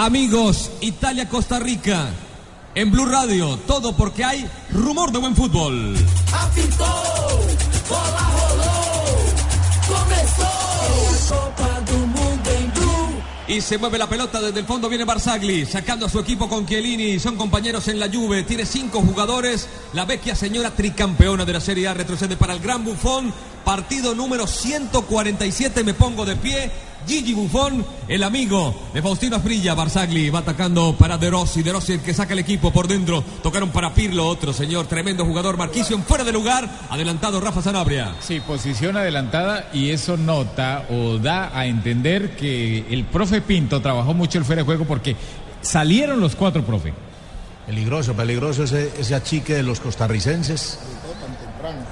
Amigos, Italia-Costa Rica. En Blue Radio, todo porque hay rumor de buen fútbol. Y se mueve la pelota desde el fondo, viene Barzagli, sacando a su equipo con Chiellini, son compañeros en la Juve, tiene cinco jugadores, la vecchia señora tricampeona de la Serie A retrocede para el Gran Bufón, partido número 147, me pongo de pie, Gigi Buffon, el amigo de Faustino Asprilla, Barzagli va atacando para De Rossi, De Rossi el que saca el equipo por dentro, tocaron para Pirlo, otro señor, tremendo jugador, Marquisio fuera de lugar, adelantado Rafa Sanabria. Sí, posición adelantada y eso nota o da a entender que el profe Pinto trabajó mucho el fuera de juego porque salieron los cuatro, profe. Peligroso, peligroso ese, ese achique de los costarricenses.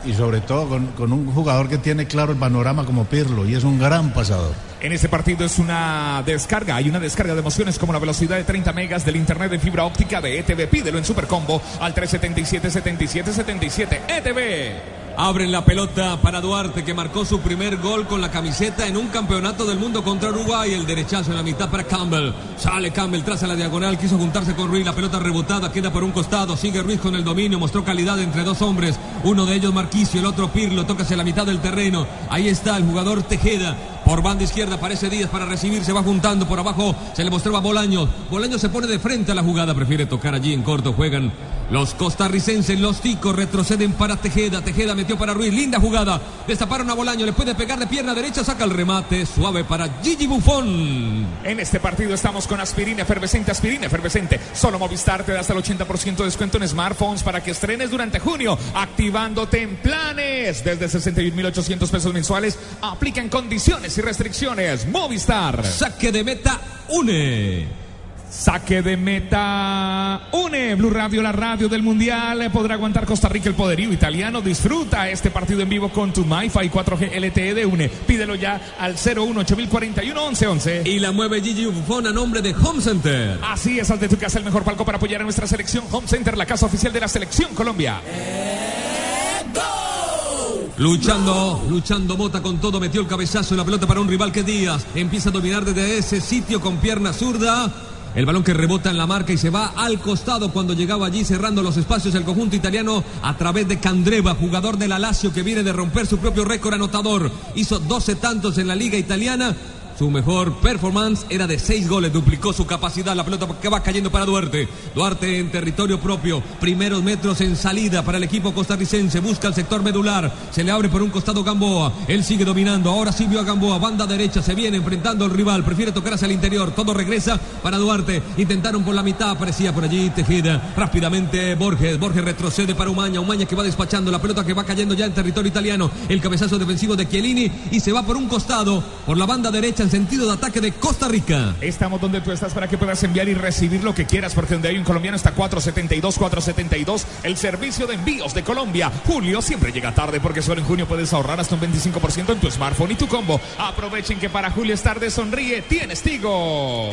Y sobre todo con, con un jugador que tiene claro el panorama como Pirlo y es un gran pasador. En este partido es una descarga, hay una descarga de emociones como la velocidad de 30 megas del internet de fibra óptica de ETV. Pídelo en Supercombo al 377 77 77 ETV. Abren la pelota para Duarte que marcó su primer gol con la camiseta en un campeonato del mundo contra Uruguay. El derechazo en la mitad para Campbell. Sale Campbell tras a la diagonal, quiso juntarse con Ruiz. La pelota rebotada queda por un costado. Sigue Ruiz con el dominio, mostró calidad entre dos hombres. Uno de ellos Marquisio, el otro Pirlo. Toca hacia la mitad del terreno. Ahí está el jugador Tejeda. Por banda izquierda aparece Díaz para recibir, se va juntando por abajo, se le mostraba Bolaños. Bolaños se pone de frente a la jugada, prefiere tocar allí en corto, juegan los costarricenses, los ticos retroceden para Tejeda, Tejeda metió para Ruiz, linda jugada, destaparon a Bolaño, le puede pegar de pierna derecha, saca el remate, suave para Gigi Buffon. En este partido estamos con aspirina efervescente, aspirina efervescente. Solo Movistar te da hasta el 80% de descuento en smartphones para que estrenes durante junio, activándote en planes desde 61.800 pesos mensuales. Aplican condiciones y restricciones. Movistar. Saque de meta, une. Saque de meta. Une Blue Radio, la radio del Mundial. Podrá aguantar Costa Rica el poderío italiano. Disfruta este partido en vivo con tu MyFi 4G LTE de Une. Pídelo ya al 018041 1111. Y la mueve Gigi Buffon a nombre de Home Center. Así es, al de tu casa el mejor palco para apoyar a nuestra selección. Home Center, la casa oficial de la selección Colombia. Luchando, luchando Mota con todo, metió el cabezazo en la pelota para un rival que Díaz empieza a dominar desde ese sitio con pierna zurda. El balón que rebota en la marca y se va al costado cuando llegaba allí cerrando los espacios el conjunto italiano a través de Candreva, jugador de la que viene de romper su propio récord anotador. Hizo 12 tantos en la liga italiana. Su mejor performance era de seis goles, duplicó su capacidad. La pelota que va cayendo para Duarte. Duarte en territorio propio, primeros metros en salida para el equipo costarricense. Busca el sector medular, se le abre por un costado Gamboa. Él sigue dominando. Ahora sí vio a Gamboa, banda derecha, se viene enfrentando al rival. Prefiere tocar hacia el interior. Todo regresa para Duarte. Intentaron por la mitad, aparecía por allí Tejeda. Rápidamente Borges. Borges retrocede para Umaña. Umaña que va despachando la pelota que va cayendo ya en territorio italiano. El cabezazo defensivo de Chiellini y se va por un costado, por la banda derecha en sentido de ataque de Costa Rica. Estamos donde tú estás para que puedas enviar y recibir lo que quieras, porque donde hay un colombiano está 472, 472, el servicio de envíos de Colombia. Julio siempre llega tarde porque solo en junio puedes ahorrar hasta un 25% en tu smartphone y tu combo. Aprovechen que para Julio es tarde, sonríe, tienes Tigo.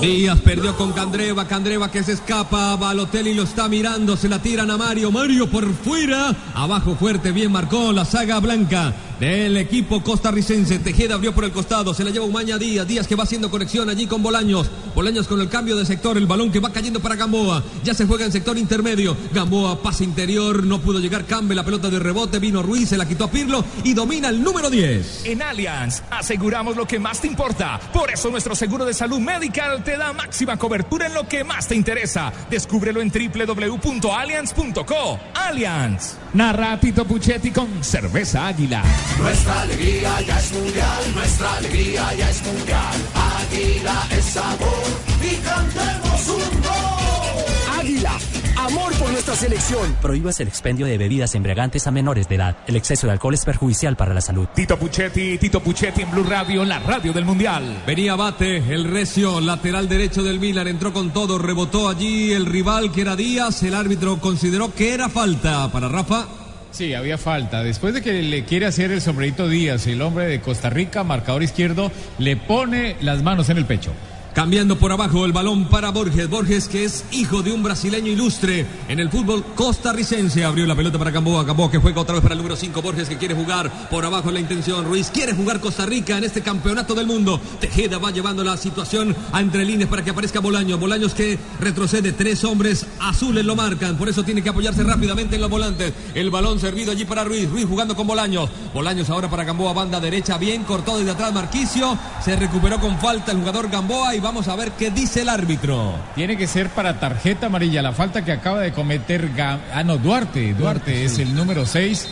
Díaz perdió con Candreva, Candreva que se escapa, Balotelli lo está mirando, se la tiran a Mario, Mario por fuera, abajo fuerte, bien marcó la saga blanca del equipo costarricense, Tejeda abrió por el costado, se la lleva Umaña Díaz, Díaz que va haciendo conexión allí con Bolaños, Bolaños con el cambio de sector, el balón que va cayendo para Gamboa, ya se juega en sector intermedio, Gamboa pasa interior, no pudo llegar Cambe, la pelota de rebote, vino Ruiz, se la quitó a Pirlo y domina el número 10. En Allianz aseguramos lo que más te importa, por eso nuestro seguro de salud Medical te da máxima cobertura en lo que más te interesa. Descúbrelo en www.allianz.co. Allianz. Narra Tito Puchetti con Cerveza Águila. Nuestra alegría ya es mundial, nuestra alegría ya es mundial. Águila es sabor y cantemos un gol. Águila, amor por nuestra selección. Prohíbas el expendio de bebidas embriagantes a menores de edad. El exceso de alcohol es perjudicial para la salud. Tito Puchetti, Tito Puchetti en Blue Radio, la radio del mundial. Venía Bate, el recio, lateral derecho del Milan, entró con todo, rebotó allí el rival que era Díaz, el árbitro consideró que era falta para Rafa. Sí, había falta. Después de que le quiere hacer el sombrerito Díaz, el hombre de Costa Rica, marcador izquierdo, le pone las manos en el pecho. Cambiando por abajo el balón para Borges. Borges que es hijo de un brasileño ilustre en el fútbol costarricense. Abrió la pelota para Gamboa. Gamboa que juega otra vez para el número 5. Borges que quiere jugar por abajo la intención. Ruiz quiere jugar Costa Rica en este campeonato del mundo. Tejeda va llevando la situación a entre líneas para que aparezca Bolaño. Bolaños que retrocede. Tres hombres azules lo marcan. Por eso tiene que apoyarse rápidamente en los volantes. El balón servido allí para Ruiz. Ruiz jugando con Bolaños. Bolaños ahora para Gamboa. Banda derecha. Bien cortado desde atrás Marquicio. Se recuperó con falta el jugador Gamboa. Y vamos a ver qué dice el árbitro. Tiene que ser para tarjeta amarilla la falta que acaba de cometer ah, no, Duarte. Duarte es el número 6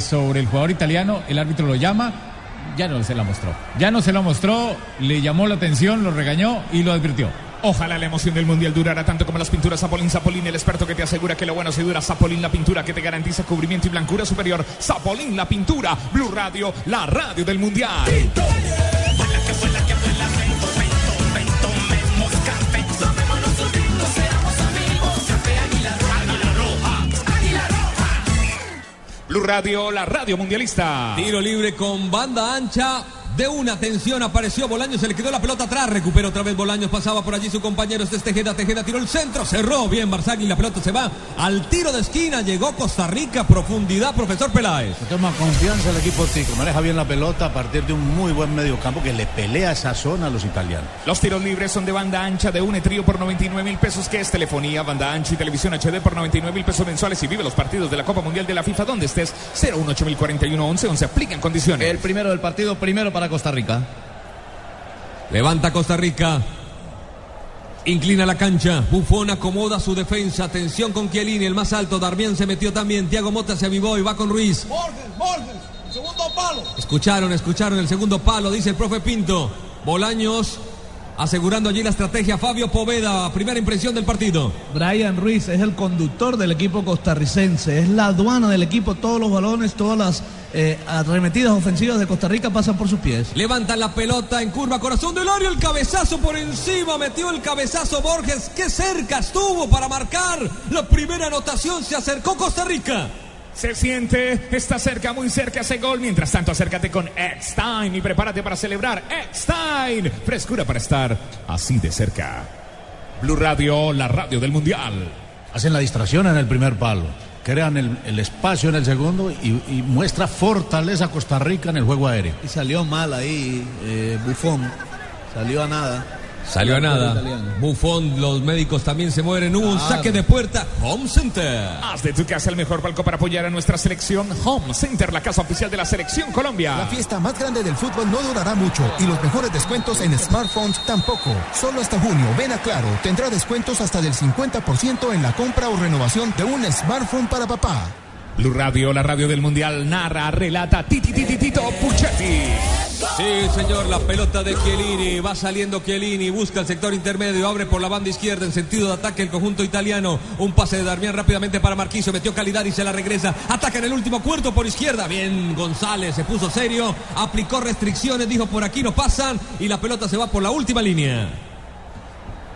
sobre el jugador italiano. El árbitro lo llama. Ya no se la mostró. Ya no se la mostró. Le llamó la atención, lo regañó y lo advirtió. Ojalá la emoción del mundial durara tanto como las pinturas Zapolín Zapolín, el experto que te asegura que lo bueno se dura. Zapolín, la pintura que te garantiza cubrimiento y blancura superior. Zapolín, la pintura. Blue Radio, la radio del mundial. Blue Radio, la radio mundialista. Tiro libre con banda ancha. De una atención apareció Bolaños, se le quedó la pelota atrás, recupera otra vez Bolaños, pasaba por allí su compañero, este es Tejeda, Tejeda tiró el centro, cerró bien Barzagli, la pelota se va al tiro de esquina, llegó Costa Rica, profundidad, profesor Peláez. Toma confianza el equipo tico, maneja bien la pelota a partir de un muy buen mediocampo que le pelea esa zona a los italianos. Los tiros libres son de banda ancha de un trío por 99 mil pesos, que es telefonía, banda ancha y televisión HD por 99 mil pesos mensuales y vive los partidos de la Copa Mundial de la FIFA donde estés 018 11 11 aplican condiciones. El primero del partido, primero para Costa Rica. Levanta Costa Rica. Inclina la cancha. Bufón acomoda su defensa. Atención con Chiellini, el más alto. Darmian se metió también. Tiago Mota se avivó y va con Ruiz. Borges, Borges, segundo palo. Escucharon, escucharon el segundo palo, dice el profe Pinto. Bolaños asegurando allí la estrategia. Fabio Poveda, primera impresión del partido. Brian Ruiz es el conductor del equipo costarricense, es la aduana del equipo, todos los balones, todas las eh, arremetidas ofensivas de Costa Rica pasan por sus pies. Levanta la pelota en curva, corazón del área, el cabezazo por encima, metió el cabezazo Borges, qué cerca estuvo para marcar la primera anotación, se acercó Costa Rica. Se siente, está cerca, muy cerca ese gol. Mientras tanto, acércate con Eckstein y prepárate para celebrar Eckstein. Frescura para estar así de cerca. Blue Radio, la radio del Mundial. Hacen la distracción en el primer palo, crean el, espacio en el segundo y, y muestra fortaleza Costa Rica en el juego aéreo. Y salió mal ahí, eh, Bufón, salió a nada. Salió a nada. Bufón, los médicos también se mueren. Hubo un saque de puerta. Home Center. Haz de tu casa el mejor palco para apoyar a nuestra selección. Home Center, la casa oficial de la selección Colombia. La fiesta más grande del fútbol no durará mucho y los mejores descuentos en smartphones tampoco. Solo hasta junio, ven a Claro, tendrá descuentos hasta del 50% en la compra o renovación de un smartphone para papá. Blue Radio, la radio del Mundial, narra, relata Titi Titi Tito. Sí, señor, la pelota de Chiellini. Va saliendo Chiellini, busca el sector intermedio, abre por la banda izquierda en sentido de ataque el conjunto italiano. Un pase de Darmian rápidamente para Marquiso, metió calidad y se la regresa. Ataca en el último cuarto por izquierda. Bien, González se puso serio, aplicó restricciones, dijo por aquí no pasan y la pelota se va por la última línea.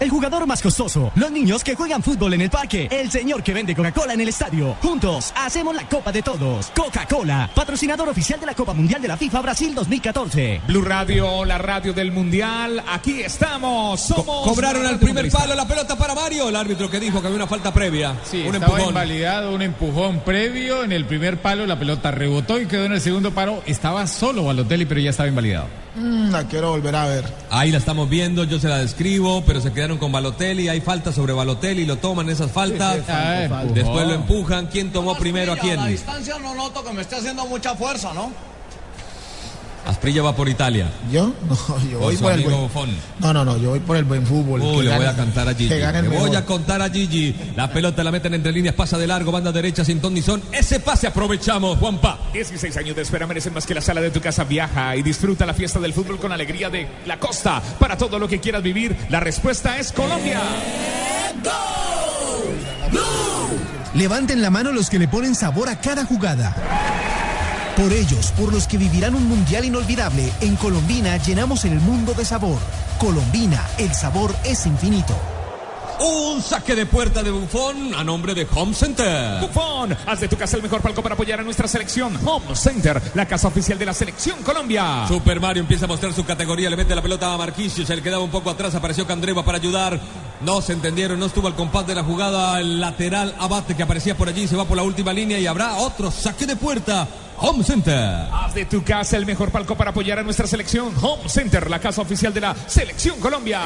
El jugador más costoso, los niños que juegan fútbol en el parque, el señor que vende Coca-Cola en el estadio. Juntos hacemos la Copa de Todos. Coca-Cola, patrocinador oficial de la Copa Mundial de la FIFA Brasil 2014. Blue Radio, la radio del Mundial. Aquí estamos. Somos. Cobraron al primer palo la pelota para Mario. El árbitro que dijo que había una falta previa. Sí, un estaba empujón. invalidado, un empujón previo. En el primer palo la pelota rebotó y quedó en el segundo palo. Estaba solo Balotelli, pero ya estaba invalidado. Mm, la quiero volver a ver. Ahí la estamos viendo, yo se la describo, pero se quedaron con Balotelli. Hay falta sobre Balotelli, lo toman esas faltas. Sí, sí, falta, falta. Después lo empujan. ¿Quién tomó primero a quién? A la distancia no noto que me esté haciendo mucha fuerza, ¿no? Asprilla va por Italia. ¿Yo? No, yo voy por el buen. Buffon. No, no, no, yo voy por el buen fútbol. Le voy a cantar a Gigi. Que gane el Le voy a contar a Gigi. La pelota la meten entre líneas, pasa de largo, banda derecha, sin ton ni son. Ese pase aprovechamos, Juanpa. 16 años de espera merecen más que la sala de tu casa. Viaja y disfruta la fiesta del fútbol con alegría de la costa. Para todo lo que quieras vivir, la respuesta es Colombia. Levanten la mano los que le ponen sabor a cada jugada. Por ellos, por los que vivirán un mundial inolvidable, en Colombina llenamos el mundo de sabor. Colombina, el sabor es infinito. Un saque de puerta de Bufón a nombre de Home Center. Bufón, haz de tu casa el mejor palco para apoyar a nuestra selección. Home Center, la casa oficial de la selección Colombia. Super Mario empieza a mostrar su categoría, le mete la pelota a Marquisio, se le quedaba un poco atrás, apareció Candreva para ayudar. No se entendieron, no estuvo al compás de la jugada el lateral Abate que aparecía por allí, se va por la última línea y habrá otro saque de puerta. Home Center. Haz de tu casa el mejor palco para apoyar a nuestra selección. Home Center, la casa oficial de la selección Colombia.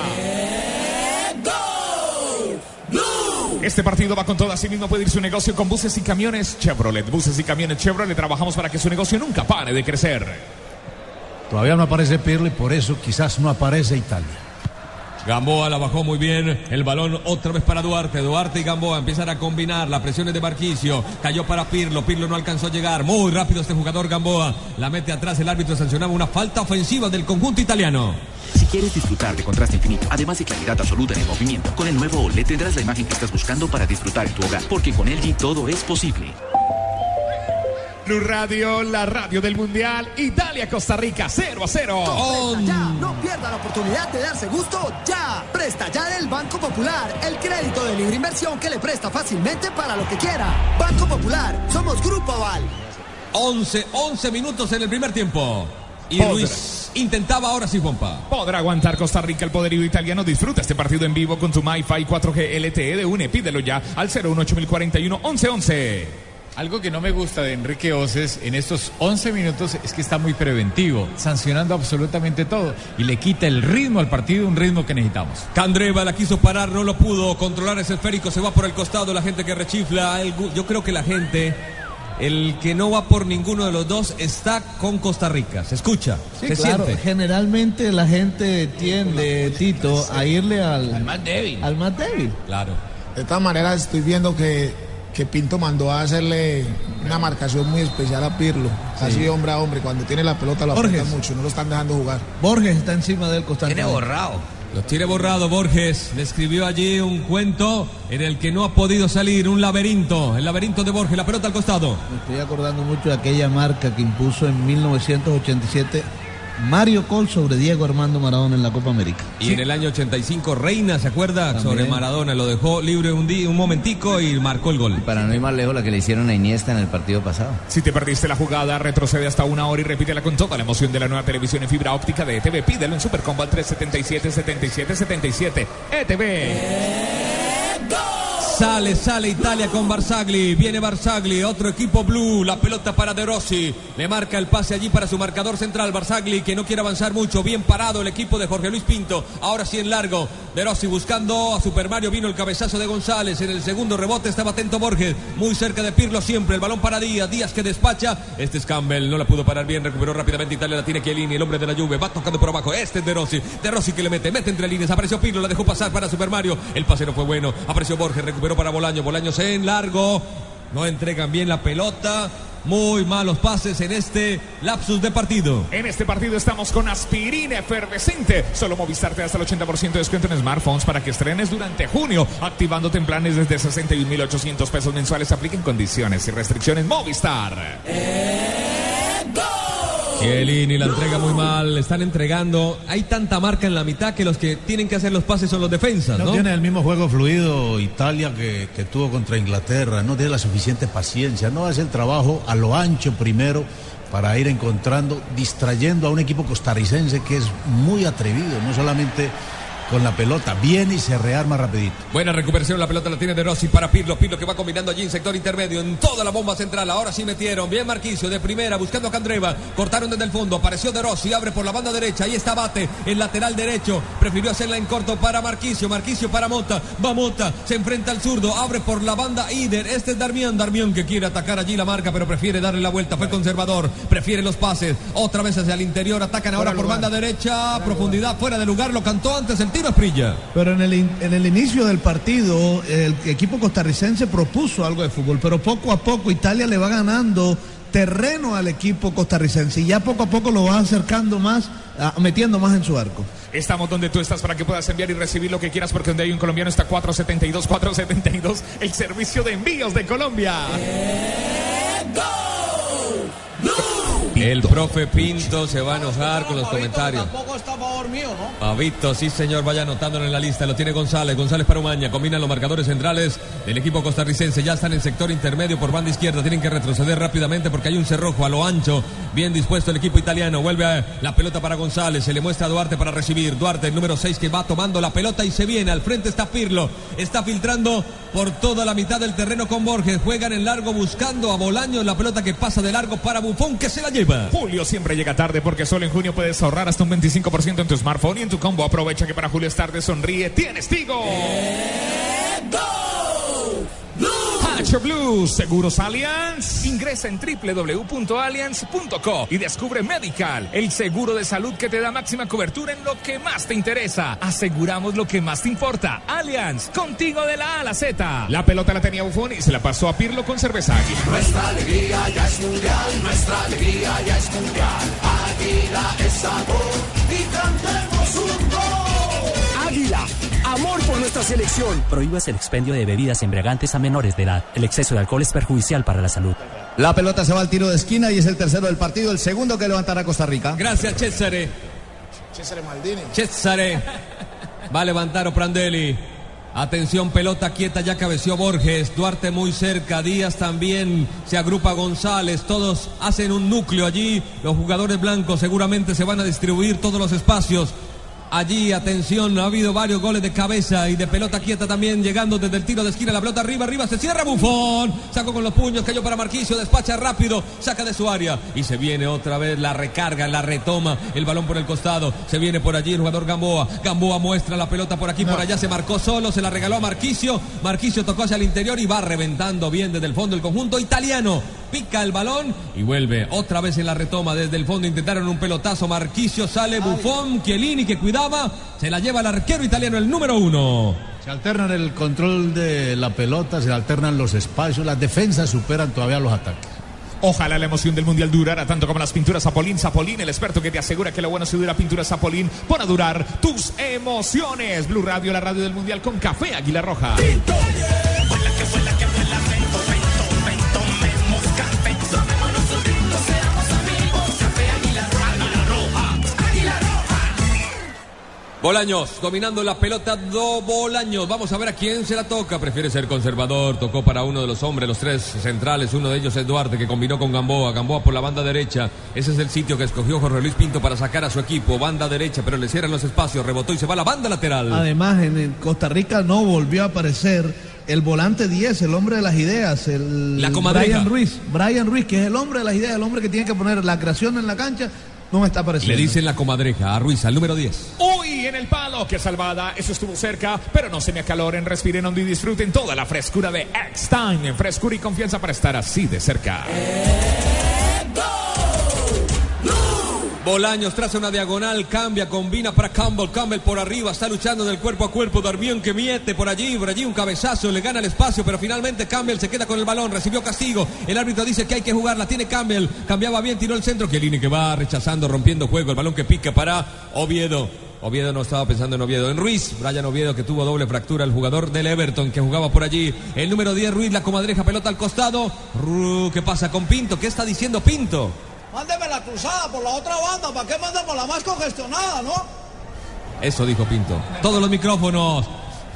Este partido va con todo, así mismo puede ir su negocio con buses y camiones Chevrolet. Buses y camiones Chevrolet, trabajamos para que su negocio nunca pare de crecer. Todavía no aparece Pirlo y por eso quizás no aparece Italia. Gamboa la bajó muy bien. El balón otra vez para Duarte. Duarte y Gamboa empiezan a combinar. La presión es de Marquicio. Cayó para Pirlo. Pirlo no alcanzó a llegar. Muy rápido este jugador Gamboa. La mete atrás. El árbitro sancionaba una falta ofensiva del conjunto italiano. Si quieres disfrutar de contraste infinito, además de claridad absoluta en el movimiento, con el nuevo OLED tendrás la imagen que estás buscando para disfrutar en tu hogar, porque con LG todo es posible. Blue Radio, la radio del Mundial. Italia, Costa Rica, 0 a 0. Presta ya, no pierda la oportunidad de darse gusto ya. Presta ya del Banco Popular, el crédito de libre inversión que le presta fácilmente para lo que quiera. Banco Popular, somos Grupo Aval. 11, 11 minutos en el primer tiempo. Y Podrá. Luis intentaba ahora sí, Pompa. Podrá aguantar Costa Rica el poderío italiano. Disfruta este partido en vivo con tu MyFi 4G LTE de UNE. Pídelo ya al 018041 1111. Algo que no me gusta de Enrique Oces en estos 11 minutos es que está muy preventivo, sancionando absolutamente todo y le quita el ritmo al partido, un ritmo que necesitamos. Candreva la quiso parar, no lo pudo controlar ese esférico, se va por el costado, la gente que rechifla. el yo creo que la gente, el que no va por ninguno de los dos, está con Costa Rica. Se escucha, Sí, se claro. siente. Generalmente la gente tiende, Tito, a irle al, más débil. al más débil. Claro. De todas maneras, estoy viendo que, que Pinto mandó a hacerle una marcación muy especial a Pirlo. Así hombre a hombre. Cuando tiene la pelota lo Borges. apretan mucho, no lo están dejando jugar. Borges está encima del constantemente. Lo tiene borrado Borges. Le escribió allí un cuento en el que no ha podido salir, un laberinto. El laberinto de Borges, la pelota al costado. Me estoy acordando mucho de aquella marca que impuso en 1987 Mario Col sobre Diego Armando Maradona en la Copa América. Y en el año 85, Reina, ¿se acuerda? También. Sobre Maradona, lo dejó libre un, día, un momentico y marcó el gol. Para no ir más lejos, la que le hicieron a Iniesta en el partido pasado. Si te perdiste la jugada, retrocede hasta una hora y repítela con toda la emoción de la nueva televisión en fibra óptica de ETV. Pídelo en Supercombo al 377-7777. ETV. Sale, sale Italia con Barzagli. Viene Barzagli, otro equipo blue. La pelota para De Rossi. Le marca el pase allí para su marcador central. Barzagli que no quiere avanzar mucho. Bien parado el equipo de Jorge Luis Pinto. Ahora sí en largo. De Rossi buscando a Super Mario. Vino el cabezazo de González. En el segundo rebote estaba atento Borges. Muy cerca de Pirlo siempre. El balón para Díaz. Díaz que despacha. Este es Campbell. No la pudo parar bien. Recuperó rápidamente Italia. La tiene Chiellini. El hombre de la lluvia. Va tocando por abajo. Este es De Rossi. De Rossi que le mete. Mete entre líneas. Apareció Pirlo. La dejó pasar para Super Mario. El pase no fue bueno. Apareció Borges. Recuperó para Bolaño. Bolaño se en largo. No entregan bien la pelota. Muy malos pases en este lapsus de partido. En este partido estamos con aspirina efervescente. Solo Movistar te da hasta el 80% de descuento en smartphones para que estrenes durante junio, activándote en planes desde 61.800 pesos mensuales. Apliquen condiciones y restricciones Movistar. Chiellini la entrega muy mal. Están entregando. Hay tanta marca en la mitad que los que tienen que hacer los pases son los defensas, No, ¿no? tiene el mismo juego fluido Italia que, que tuvo contra Inglaterra, no tiene la suficiente paciencia, no hace el trabajo a lo ancho primero para ir encontrando, distrayendo a un equipo costarricense que es muy atrevido, no solamente con la pelota, viene y se rearma rapidito. Buena recuperación, la pelota la tiene De Rossi para Pirlo, Pirlo que va combinando allí en sector intermedio, en toda la bomba central, ahora sí metieron, bien Marquicio de primera, buscando a Candreva, cortaron desde el fondo, apareció De Rossi, abre por la banda derecha, ahí está Bate, el lateral derecho, prefirió hacerla en corto para Marquicio, Marquicio para Mota, va Mota, se enfrenta al zurdo, abre por la banda Ider, este es Darmian, Darmian que quiere atacar allí la marca, pero prefiere darle la vuelta, fue conservador, prefiere los pases, otra vez hacia el interior, atacan ahora por banda derecha, profundidad, fuera de lugar, lo cantó antes el Pero en el, in- en el inicio del partido, el equipo costarricense propuso algo de fútbol, pero poco a poco Italia le va ganando terreno al equipo costarricense y ya poco a poco lo va acercando más, metiendo más en su arco. Estamos donde tú estás para que puedas enviar y recibir lo que quieras porque donde hay un colombiano está 472 472 el servicio de envíos de Colombia. El profe Pinto se va a enojar con los comentarios. Tampoco está a favor mío, ¿no? Pavito, sí señor, vaya anotándolo en la lista, lo tiene González, González para Umaña, combinan los marcadores centrales del equipo costarricense, ya están en sector intermedio por banda izquierda, tienen que retroceder rápidamente porque hay un cerrojo a lo ancho, bien dispuesto el equipo italiano, vuelve a la pelota para González, se le muestra a Duarte para recibir, Duarte el número 6 que va tomando la pelota y se viene, al frente está Pirlo, está filtrando por toda la mitad del terreno con Borges, juegan en largo buscando a Bolaño la pelota que pasa de largo para Bufón que se la lleva. Julio siempre llega tarde porque solo en junio puedes ahorrar hasta un 25% en tu smartphone y en tu combo. Aprovecha que para Julio es tarde, sonríe, tienes Tigo. Hacho Blues, Seguros Allianz. Ingresa en www.allianz.co y descubre Medical, el seguro de salud que te da máxima cobertura en lo que más te interesa. Aseguramos lo que más te importa. Allianz, contigo de la A a la Z. La pelota la tenía Bufón y se la pasó a Pirlo con cerveza águila. Nuestra alegría ya es mundial, nuestra alegría ya es mundial. Águila es sabor y cantemos un gol. Águila, amor por nuestra selección. Prohíbas el expendio de bebidas embriagantes a menores de edad. El exceso de alcohol es perjudicial para la salud. La pelota se va al tiro de esquina y es el tercero del partido, el segundo que levantará Costa Rica. Gracias, Cesare. César Maldini. Cesare. Va a levantar Oprandelli. Atención, pelota quieta, ya cabeció Borges. Duarte muy cerca. Díaz también. Se agrupa González. Todos hacen un núcleo allí. Los jugadores blancos seguramente se van a distribuir todos los espacios. Allí, atención, ha habido varios goles de cabeza y de pelota quieta también, llegando desde el tiro de esquina, la pelota arriba, arriba, se cierra Bufón, sacó con los puños, cayó para Marquicio, despacha rápido, saca de su área y se viene otra vez, la recarga, la retoma, el balón por el costado, se viene por allí el jugador Gamboa, Gamboa muestra la pelota por aquí, por allá, se marcó solo, se la regaló a Marquicio, Marquicio tocó hacia el interior y va reventando bien desde el fondo el conjunto italiano, pica el balón y vuelve otra vez en la retoma desde el fondo, intentaron un pelotazo, Marquicio sale Bufón, Chiellini que cuidaba, se la lleva el arquero italiano, el número uno. Se alternan el control de la pelota, se alternan los espacios, las defensas superan todavía los ataques. Ojalá la emoción del mundial durara tanto como las pinturas Zapolín. Zapolín, el experto que te asegura que lo bueno si dura pintura Zapolín, para durar tus emociones. Blue Radio, la radio del mundial con café Águila Roja. Bolaños, dominando la pelota, do Bolaños. Vamos a ver a quién se la toca. Prefiere ser conservador. Tocó para uno de los hombres, los tres centrales. Uno de ellos es Duarte, que combinó con Gamboa. Gamboa por la banda derecha. Ese es el sitio que escogió Jorge Luis Pinto para sacar a su equipo. Banda derecha, pero le cierran los espacios. Rebotó y se va a la banda lateral. Además, en Costa Rica no volvió a aparecer el volante 10, el hombre de las ideas, el La. Brian Ruiz. Brian Ruiz, que es el hombre de las ideas, el hombre que tiene que poner la creación en la cancha, no me está apareciendo. Le dicen la comadreja a Ruiz, al número 10. Uy, en el palo, qué salvada. Eso estuvo cerca, pero no se me acaloren, respiren hondo y disfruten toda la frescura de X-Time. Frescura y confianza para estar así de cerca. Bolaños traza una diagonal, cambia, combina para Campbell. Campbell por arriba, está luchando del cuerpo a cuerpo. Darmian que miete por allí, por allí un cabezazo, le gana el espacio, pero finalmente Campbell se queda con el balón, recibió castigo. El árbitro dice que hay que jugarla, tiene Campbell, cambiaba bien, tiró el centro. Chiellini que va rechazando, rompiendo juego, el balón que pica para Oviedo. Oviedo no estaba pensando en Oviedo, en Ruiz, Brian Oviedo que tuvo doble fractura, el jugador del Everton que jugaba por allí. El número 10, Ruiz, la comadreja, pelota al costado. Ru, ¿Qué pasa con Pinto? ¿Qué está diciendo Pinto? Mándeme la cruzada por la otra banda. ¿Para qué manda por la más congestionada, no? Eso dijo Pinto. Todos los micrófonos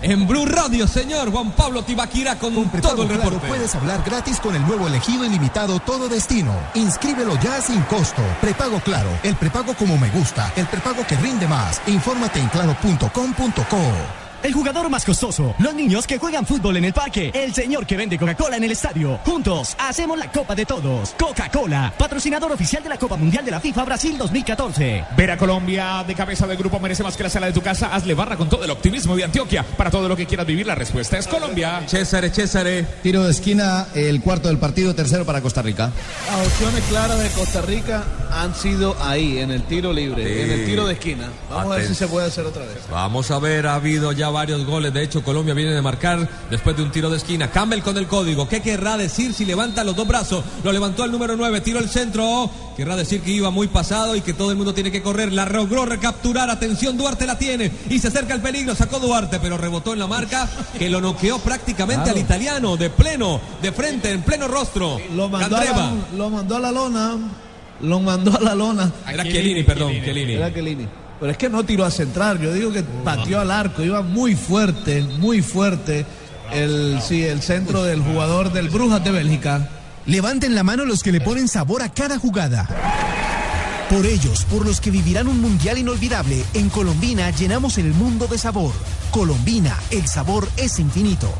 en Blue Radio, señor Juan Pablo Tibaquira con todo Prepago el Claro reporte. puedes hablar gratis con el nuevo elegido ilimitado Todo Destino. Inscríbelo ya sin costo. Prepago Claro, el prepago como me gusta, el prepago que rinde más. Infórmate en claro.com.co. El jugador más costoso, los niños que juegan fútbol en el parque, el señor que vende Coca-Cola en el estadio. Juntos hacemos la Copa de Todos. Coca-Cola, patrocinador oficial de la Copa Mundial de la FIFA Brasil 2014. Ver a Colombia de cabeza del grupo merece más que la sala de tu casa. Hazle barra con todo el optimismo de Antioquia. Para todo lo que quieras vivir, la respuesta es Colombia. César, César. Tiro de esquina, el cuarto del partido, tercero para Costa Rica. Las opciones claras de Costa Rica han sido ahí, en el tiro libre, Sí. en el tiro de esquina. Vamos a ver si se puede hacer otra vez. Vamos a ver, ha habido ya varios goles. De hecho, Colombia viene de marcar después de un tiro de esquina. Campbell con el código. ¿Qué querrá decir si levanta los dos brazos? Lo levantó el número 9, tiró el centro. Querrá decir que iba muy pasado y que todo el mundo tiene que correr. La logró recapturar. Atención, Duarte la tiene. Y se acerca el peligro. Sacó Duarte, pero rebotó en la marca que lo noqueó prácticamente Claro. al italiano. De pleno, de frente, en pleno rostro. Lo mandó, a la, lo mandó a la lona. lo mandó a la lona. Era Chiellini, perdón, Chiellini. Era Chiellini. Pero es que no tiró a centrar, yo digo que pateó al arco, iba muy fuerte, muy fuerte el, sí, el centro del jugador del Brujas de Bélgica. Levanten la mano los que le ponen sabor a cada jugada. Por ellos, por los que vivirán un mundial inolvidable, en Colombina llenamos el mundo de sabor. Colombina, el sabor es infinito.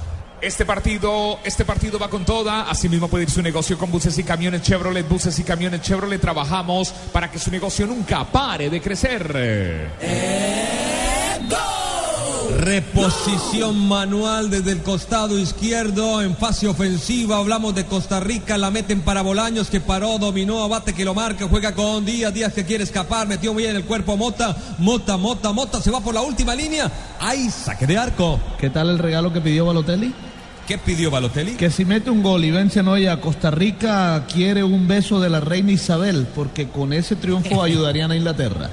Este partido, este partido va con toda. Asimismo puede ir su negocio con buses y camiones Chevrolet, buses y camiones Chevrolet. Trabajamos para que su negocio nunca pare de crecer. Reposición manual desde el costado izquierdo en fase ofensiva. Hablamos de Costa Rica, la meten para Bolaños que paró, dominó, abate que lo marca, juega con Díaz, Díaz que quiere escapar, metió muy bien el cuerpo Mota, Mota, Mota, Mota se va por la última línea. Ahí saque de arco. ¿Qué tal el regalo que pidió Balotelli? ¿Qué pidió Balotelli? Que si mete un gol y vence hoy a Costa Rica, quiere un beso de la reina Isabel, porque con ese triunfo ayudarían a Inglaterra.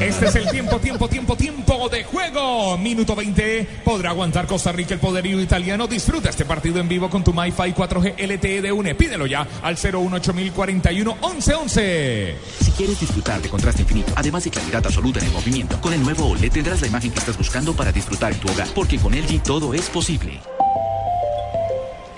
Este es el tiempo, tiempo, tiempo, tiempo de juego. Minuto 20. ¿Podrá aguantar Costa Rica el poderío italiano? Disfruta este partido en vivo con tu MyFi 4G LTE de UNE. Pídelo ya al 018041 1111. Si quieres disfrutar de contraste infinito, además de claridad absoluta en el movimiento, con el nuevo OLED tendrás la imagen que estás buscando para disfrutar en tu hogar, porque con LG todo es posible.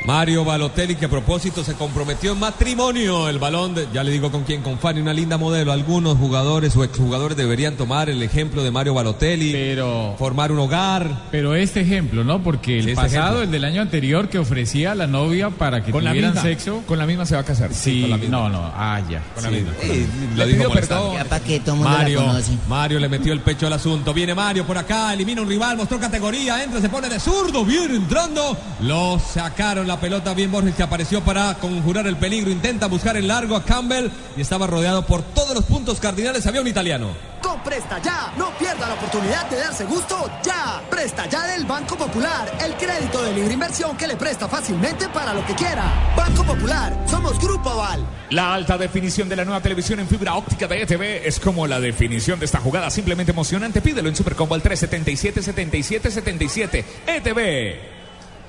Mario Balotelli que a propósito se comprometió en matrimonio. El balón, de- ya le digo con quién, con Fanny, una linda modelo. Algunos jugadores o exjugadores deberían tomar el ejemplo de Mario Balotelli. Pero formar un hogar. Pero este ejemplo, ¿no? Porque el Sí, este pasado, ejemplo. el del año anterior que ofrecía a la novia para que Con la misma. sexo. Con la misma se va a casar. Sí, con la misma. no, no, ah, ya. Con Sí. la misma. Lo perdón. Que todo el mundo Mario, la. Mario le metió el pecho al asunto. Viene Mario por acá, elimina un rival, mostró categoría, entra, se pone de zurdo, viene entrando. Lo sacaron la pelota bien Borges que apareció para conjurar el peligro. Intenta buscar el largo a Campbell y estaba rodeado por todos los puntos cardinales. Había un italiano. Con Presta Ya, no pierda la oportunidad de darse gusto ya. Presta Ya del Banco Popular, el crédito de libre inversión que le presta fácilmente para lo que quiera. Banco Popular, somos Grupo Aval. La alta definición de la nueva televisión en fibra óptica de ETV es como la definición de esta jugada simplemente emocionante. Pídelo en Supercombo al 377 77 77 ETV.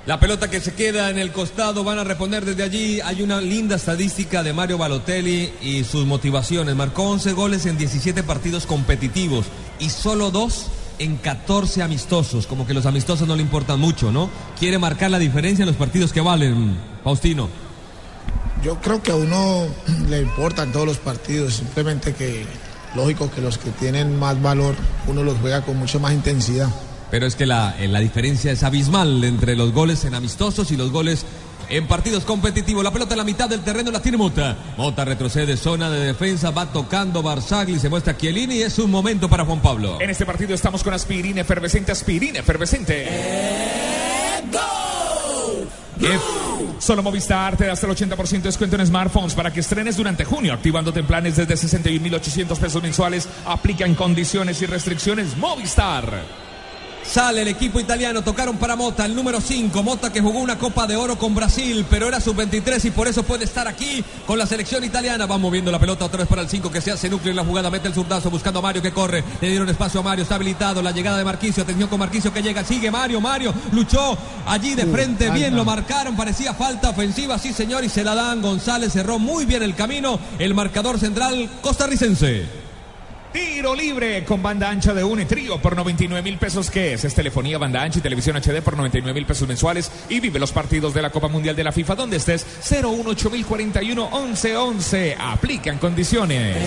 La pelota que se queda en el costado van a responder desde allí. Hay una linda estadística de Mario Balotelli y sus motivaciones. Marcó 11 goles en 17 partidos competitivos y solo dos en 14 amistosos. Como que los amistosos no le importan mucho, ¿no? Quiere marcar la diferencia en los partidos que valen, Faustino. Yo creo que a uno le importan todos los partidos, simplemente que lógico que los que tienen más valor uno los juega con mucha más intensidad. Pero es que la, eh, la diferencia es abismal entre los goles en amistosos y los goles en partidos competitivos. La pelota en la mitad del terreno la tiene Mota. Mota retrocede, zona de defensa, va tocando Barzagli, se muestra Chiellini y es un momento para Juan Pablo. En este partido estamos con aspirina efervescente, aspirina efervescente. Solo Movistar te da hasta el 80% de descuento en smartphones para que estrenes durante junio, activándote en planes desde 61.800 pesos mensuales. Aplican condiciones y restricciones Movistar. Sale el equipo italiano, tocaron para Mota, el número 5, Mota que jugó una Copa de Oro con Brasil, pero era sub-23 y por eso puede estar aquí con la selección italiana. Va moviendo la pelota otra vez para el 5 que se hace núcleo en la jugada, mete el zurdazo buscando a Mario que corre, le dieron espacio a Mario, está habilitado, la llegada de Marquicio, atención con Marquicio que llega, sigue Mario, Mario luchó allí de Uh, frente, bien lo marcaron, parecía falta ofensiva, sí señor, y se la dan, González cerró muy bien el camino, el marcador central costarricense. Tiro libre con banda ancha de UNE Trío por 99 mil pesos. ¿Qué es? Es telefonía, banda ancha y televisión HD por 99 mil pesos mensuales. Y vive los partidos de la Copa Mundial de la FIFA donde estés. 018041 1111. Aplican condiciones.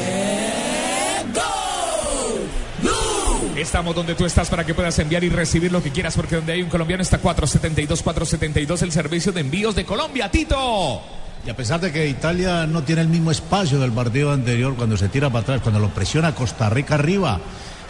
Estamos donde tú estás para que puedas enviar y recibir lo que quieras, porque donde hay un colombiano está 472, 472, el servicio de envíos de Colombia, Tito. Y a pesar de que Italia no tiene el mismo espacio del partido anterior, cuando se tira para atrás, cuando lo presiona Costa Rica arriba,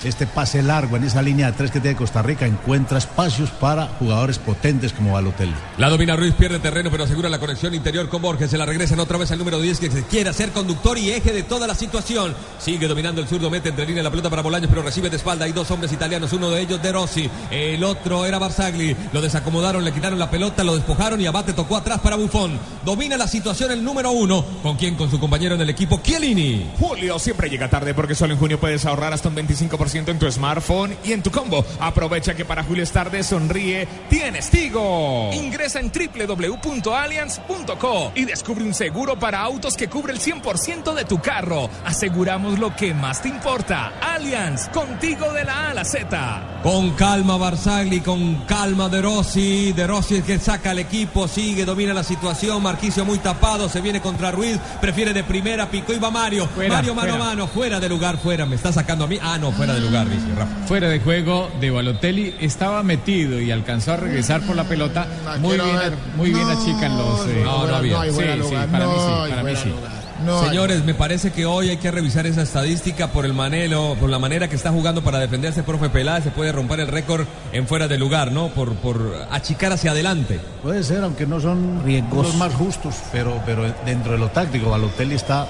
este pase largo en esa línea de tres que tiene Costa Rica encuentra espacios para jugadores potentes como Balotelli. La domina Ruiz, pierde terreno, pero asegura la conexión interior con Borges. Se la regresan otra vez al número 10 que se quiere hacer conductor y eje de toda la situación. Sigue dominando el zurdo, mete entre línea la pelota para Bolaños, pero recibe de espalda. Hay dos hombres italianos, uno de ellos de Rossi, el otro era Barzagli. Lo desacomodaron, le quitaron la pelota, lo despojaron y Abate tocó atrás para Bufón. Domina la situación el número uno. ¿Con quién? Con su compañero en el equipo, Chiellini. Julio siempre llega tarde porque solo en junio puedes ahorrar hasta un 25% 25% en tu smartphone y en tu combo. Aprovecha que para Julio Star de Sonríe tienes Tigo. Ingresa en www.allianz.co y descubre un seguro para autos que cubre el 100% de tu carro. Aseguramos lo que más te importa. Allianz, contigo de la A a la Z. Con calma Barzagli, con calma De Rossi. De Rossi es que saca al equipo, sigue, domina la situación. Marquicio muy tapado, se viene contra Ruiz, prefiere de primera, picó y va Mario. Fuera, Mario mano fuera. a mano, fuera de lugar, fuera. Me está sacando a mí. Ah, no, fuera de lugar, dice Rafa. Fuera de juego de Balotelli estaba metido y alcanzó a regresar por la pelota. Muy bien, ver. muy bien achican los. eh, no, no había. hay Sí, fuera sí, lugar, para mí sí, hay para mí fuera sí. lugar. No hay. Señores, me parece que hoy hay que revisar esa estadística por el manelo, por la manera que está jugando para defenderse profe Peláez, se puede romper el récord en fuera de lugar, ¿no? Por, por achicar hacia adelante. Puede ser, aunque no son Riesgoso. los más justos, pero, pero dentro de lo táctico, Balotelli está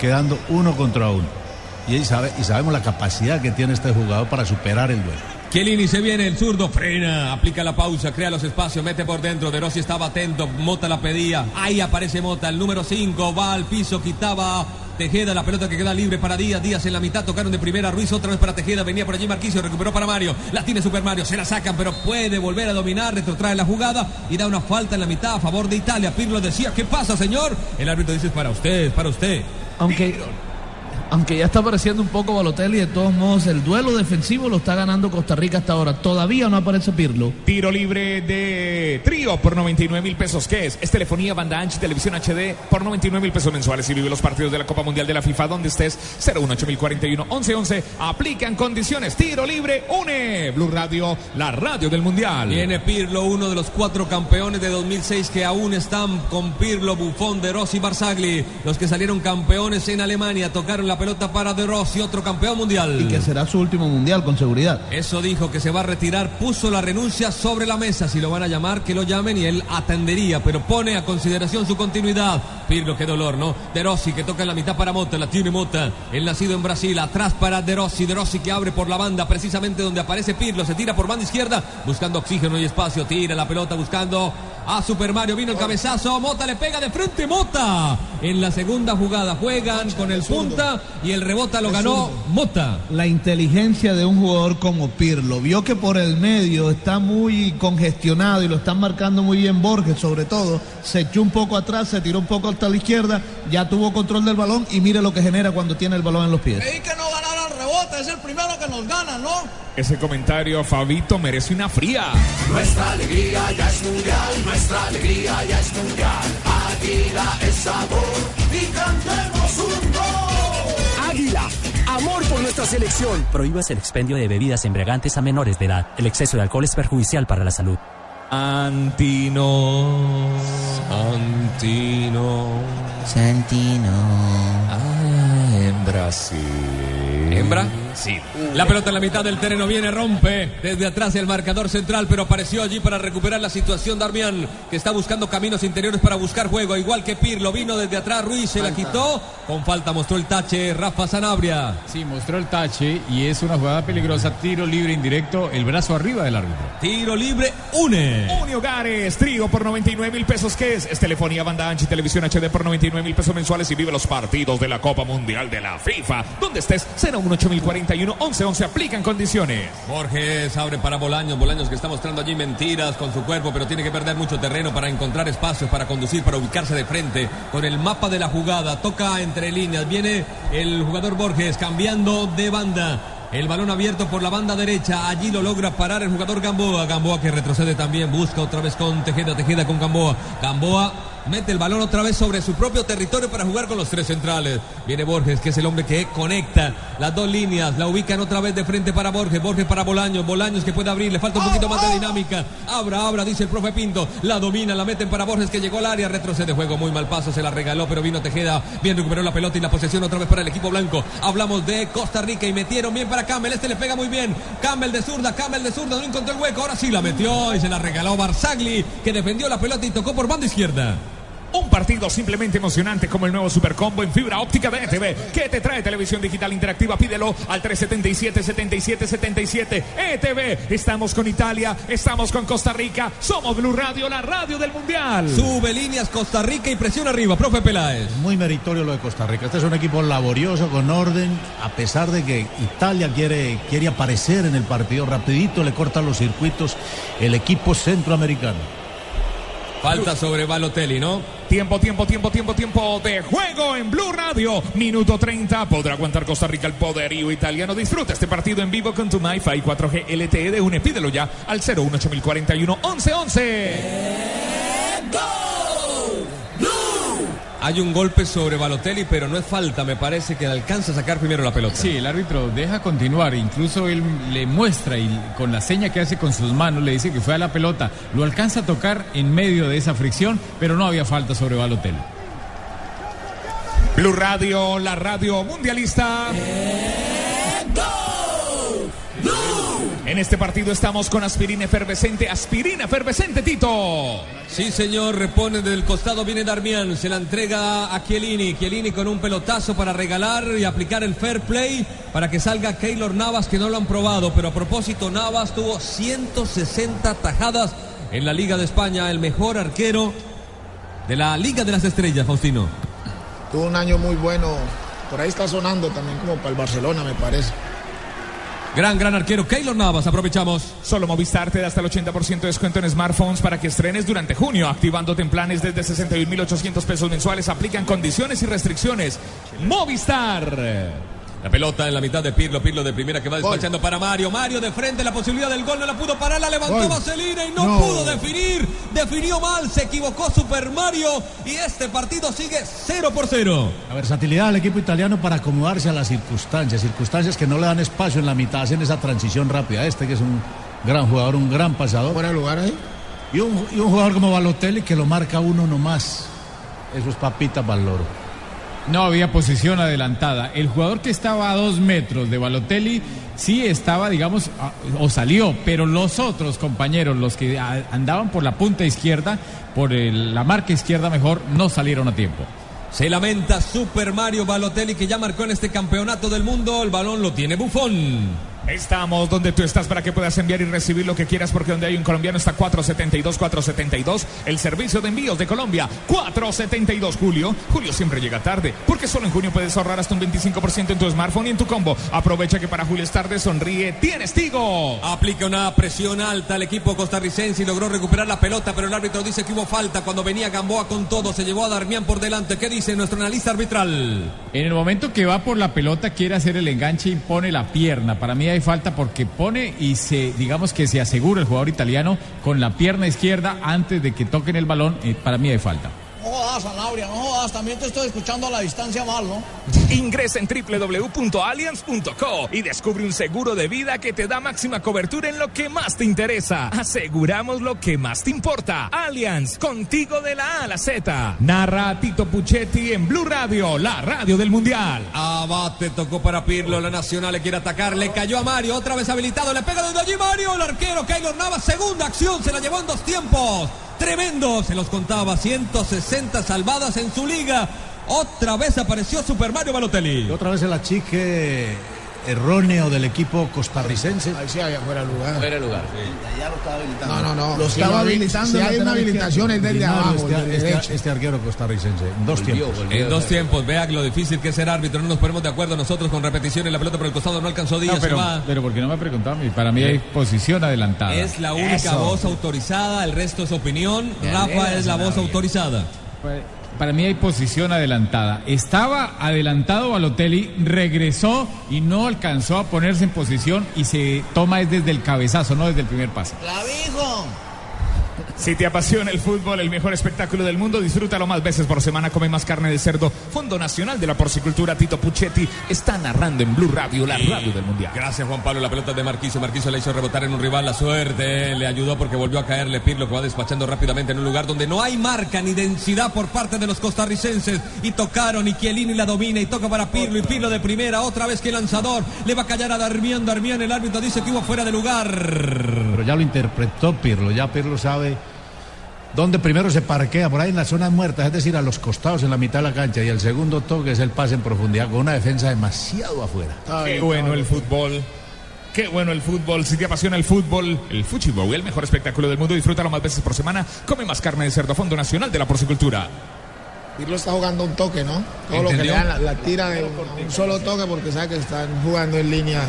quedando uno contra uno. Y, ahí sabe, y sabemos la capacidad que tiene este jugador para superar el duelo. Chiellini se viene, el zurdo frena, aplica la pausa, crea los espacios, mete por dentro. De Rossi estaba atento, Mota la pedía. Ahí aparece Mota, el número 5, va al piso, quitaba Tejeda, la pelota que queda libre para Díaz. Díaz en la mitad, tocaron de primera. Ruiz otra vez para Tejeda, venía por allí Marquicio, recuperó para Mario. La tiene Super Mario, se la sacan, pero puede volver a dominar, retrotrae la jugada y da una falta en la mitad a favor de Italia. Pirlo decía, ¿qué pasa, señor? El árbitro dice, es para usted, es para usted. Aunque, aunque ya está apareciendo un poco Balotelli, de todos modos, el duelo defensivo lo está ganando Costa Rica hasta ahora. Todavía no aparece Pirlo. Tiro libre de trío por 99 mil pesos. ¿Qué es? Es telefonía, banda ancha televisión HD por 99 mil pesos mensuales. Y vive los partidos de la Copa Mundial de la FIFA donde estés. 018041 1111. Aplican condiciones. Tiro libre, une. Blue Radio, la radio del Mundial. Viene Pirlo, uno de los cuatro campeones de 2006 que aún están con Pirlo, Buffon, De Rossi Barzagli. Los que salieron campeones en Alemania tocaron la pelota para De Rossi, otro campeón mundial. Y que será su último mundial, con seguridad. Eso dijo que se va a retirar, puso la renuncia sobre la mesa. Si lo van a llamar, que lo llamen y él atendería, pero pone a consideración su continuidad. Pirlo, qué dolor, ¿no? De Rossi que toca en la mitad para Mota, la tiene Mota. El nacido en Brasil, atrás para De Rossi. De Rossi que abre por la banda, precisamente donde aparece Pirlo. Se tira por banda izquierda, buscando oxígeno y espacio. Tira la pelota buscando a Super Mario. Vino el cabezazo. Mota le pega de frente. Mota. En la segunda jugada juegan con el punta y el rebota lo ganó Mota. La inteligencia de un jugador como Pirlo. Vio que por el medio está muy congestionado y lo están marcando muy bien Borges, sobre todo. Se echó un poco atrás, se tiró un poco hasta la izquierda, ya tuvo control del balón y mire lo que genera cuando tiene el balón en los pies. Creí que no ganara es el primero que nos gana, ¿no? Ese comentario, Fabito, merece una fría. Nuestra alegría ya es mundial, nuestra alegría ya es mundial. Águila es sabor y cantemos un gol. Águila, amor por nuestra selección. Prohíbas el expendio de bebidas embriagantes a menores de edad. El exceso de alcohol es perjudicial para la salud. Antino, Antino. Santino. Ah, en Brasil. ¿Hembra? La pelota en la mitad del terreno viene, rompe desde atrás el marcador central, pero apareció allí para recuperar la situación Darmian, que está buscando caminos interiores para buscar juego, igual que Pirlo. Vino desde atrás, Ruiz se la quitó. Con falta mostró el tache Rafa Sanabria. Sí, mostró el tache y es una jugada peligrosa. Tiro libre indirecto, el brazo arriba del árbitro. Tiro libre, une. Uni Hogares, trío por 99 mil pesos. ¿Qué es? Es telefonía, banda ancha y televisión HD por 99 mil pesos mensuales y vive los partidos de la Copa Mundial de la FIFA. Donde estés, 018041 1111. Aplican condiciones. Borges abre para Bolaños, Bolaños que está mostrando allí mentiras con su cuerpo, pero tiene que perder mucho terreno para encontrar espacios, para conducir, para ubicarse de frente con el mapa de la jugada. Toca entre líneas, viene el jugador Borges cambiando de banda. El balón abierto por la banda derecha, allí lo logra parar el jugador Gamboa. Gamboa que retrocede también, busca otra vez con Tejeda, Tejeda con Gamboa. Gamboa mete el balón otra vez sobre su propio territorio para jugar con los tres centrales. Viene Borges, que es el hombre que conecta las dos líneas, la ubican otra vez de frente para Borges, Borges para Bolaños, Bolaños que puede abrir, le falta un poquito más de dinámica. Abra, abra, dice el profe Pinto, la domina, la meten para Borges que llegó al área, retrocede juego, muy mal paso, se la regaló, pero vino Tejeda, bien recuperó la pelota y la posesión otra vez para el equipo blanco. Hablamos de Costa Rica y metieron bien para Campbell, este le pega muy bien. Campbell de zurda, Campbell de zurda, no encontró el hueco, ahora sí la metió y se la regaló Barzagli, que defendió la pelota y tocó por banda izquierda. Un partido simplemente emocionante como el nuevo Supercombo en fibra óptica de ETV que te trae televisión digital interactiva. Pídelo al 377-7777. ETV. Estamos con Italia, estamos con Costa Rica. Somos Blue Radio, la radio del Mundial. Sube líneas Costa Rica y presión arriba, profe Peláez. Muy meritorio lo de Costa Rica. Este es un equipo laborioso, con orden, a pesar de que Italia quiere, quiere aparecer en el partido. Rapidito le cortan los circuitos el equipo centroamericano. Falta sobre Balotelli, ¿no? Tiempo, tiempo, tiempo, tiempo, tiempo de juego en Blue Radio. Minuto 30. Podrá aguantar Costa Rica el poderío italiano. Disfruta este partido en vivo con tu MyFi 4G LTE de UNE. Pídelo ya al 01841 1111. Hay un golpe sobre Balotelli, pero no es falta, me parece que alcanza a sacar primero la pelota. Sí, el árbitro deja continuar, incluso él le muestra y con la seña que hace con sus manos le dice que fue a la pelota, lo alcanza a tocar en medio de esa fricción, pero no había falta sobre Balotelli. Blue Radio, la radio mundialista. En este partido estamos con aspirina efervescente, aspirina efervescente, Tito. Sí, señor, repone del costado, viene Darmian, se la entrega a Chiellini. Chiellini con un pelotazo para regalar y aplicar el fair play para que salga Keylor Navas, que no lo han probado. Pero a propósito, Navas tuvo 160 tajadas en la Liga de España, el mejor arquero de la Liga de las Estrellas, Faustino. Tuvo un año muy bueno. Por ahí está sonando también como para el Barcelona, me parece. Gran, gran arquero, Keylor Navas, aprovechamos. Solo Movistar te da hasta el 80% de descuento en smartphones para que estrenes durante junio, activándote en planes desde 61.800 pesos mensuales. Aplican condiciones y restricciones. Movistar. La pelota en la mitad de Pirlo, Pirlo de primera que va despachando para Mario. Mario de frente, la posibilidad del gol no la pudo parar, la levantó. Vaselina y no, No. pudo definir. Definió mal, se equivocó Super Mario y este partido sigue 0 por 0. La versatilidad del equipo italiano para acomodarse a las circunstancias, circunstancias que no le dan espacio en la mitad, hacen esa transición rápida. Este que es un gran jugador, un gran pasador. Fuera lugar ahí. Y un, y un jugador como Balotelli que lo marca uno nomás. Eso es papita para el loro. No había posición adelantada. El jugador que estaba a dos metros de Balotelli sí estaba, digamos, o salió, pero los otros compañeros, los que andaban por la punta izquierda, por la marca izquierda mejor, no salieron a tiempo. Se lamenta Super Mario Balotelli que ya marcó en este campeonato del mundo. El balón lo tiene Bufón. Estamos donde tú estás para que puedas enviar y recibir lo que quieras, porque donde hay un colombiano está 472, 472. El servicio de envíos de Colombia, 472, Julio. Julio siempre llega tarde, porque solo en junio puedes ahorrar hasta un 25% en tu smartphone y en tu combo. Aprovecha que para Julio es tarde, sonríe, tienes Tigo. Aplica una presión alta al equipo costarricense y logró recuperar la pelota, pero el árbitro dice que hubo falta cuando venía Gamboa con todo. Se llevó a Darmian por delante. ¿Qué dice nuestro analista arbitral? En el momento que va por la pelota, quiere hacer el enganche y pone la pierna. Para mí hay falta porque pone y se, digamos que se asegura el jugador italiano con la pierna izquierda antes de que toquen el balón. eh, para mí hay falta. No jodas, Sanabria, no jodas. También te estoy escuchando a la distancia mal, ¿no? Ingresa en www.allianz.co y descubre un seguro de vida que te da máxima cobertura en lo que más te interesa. Aseguramos lo que más te importa. Allianz, contigo de la A a la Z. Narra Tito Puchetti en Blue Radio, la radio del Mundial. Abate tocó para Pirlo, la Nacional le quiere atacar, le cayó a Mario, otra vez habilitado, le pega desde allí Mario, el arquero Keylor Navas, segunda acción, se la llevó en dos tiempos. Tremendo, se los contaba, 160 salvadas en su liga. Otra vez apareció Super Mario Balotelli. Otra vez el achique erróneo del equipo costarricense. Ahí sí había fuera de lugar. Fuera lugar. No, no, no. Lo estaba lo- habilitando Si hay una habilitación es desde abajo, este, este- derecha. este arquero costarricense. En dos Volvió, tiempos. volvió. En dos tiempos, vea lo difícil que es ser árbitro, no nos ponemos de acuerdo nosotros con repeticiones, la pelota por el costado no alcanzó Díaz, No, pero, va. pero porque no me ha preguntado a mí. Para mí hay posición adelantada. Es la única Eso. voz autorizada, el resto es opinión. Rafa es la voz autorizada. Para mí hay posición adelantada. Estaba adelantado Balotelli, regresó y no alcanzó a ponerse en posición y se toma es desde el cabezazo, no desde el primer pase. Si te apasiona el fútbol, el mejor espectáculo del mundo, disfrútalo más veces por semana. Come más carne de cerdo. Fondo Nacional de la Porcicultura, Tito Puchetti, está narrando en Blue Radio, la radio del Mundial. Gracias Juan Pablo, la pelota de Marquiso. Marquiso le hizo rebotar en un rival, la suerte le ayudó porque volvió a caerle Pirlo que va despachando rápidamente en un lugar donde no hay marca ni densidad por parte de los costarricenses. Y tocaron y Chiellini la domina y toca para Pirlo y Pirlo de primera, otra vez que lanzador le va a callar a Darmian. Darmian, el árbitro dice que iba fuera de lugar. Pero ya lo interpretó Pirlo. Ya Pirlo sabe donde primero se parquea por ahí en las zonas muertas, es decir, a los costados en la mitad de la cancha, y el segundo toque es el pase en profundidad con una defensa demasiado afuera. Qué bueno el fútbol. Qué bueno el fútbol. Si te apasiona el fútbol, el Fuchibowl, el mejor espectáculo del mundo, disfrútalo más veces por semana. Come más carne de cerdo, Fondo Nacional de la Porcicultura. Pirlo está jugando un toque, ¿no? Todo lo que le dan, la, la tira de un, un solo toque porque sabe que están jugando en línea.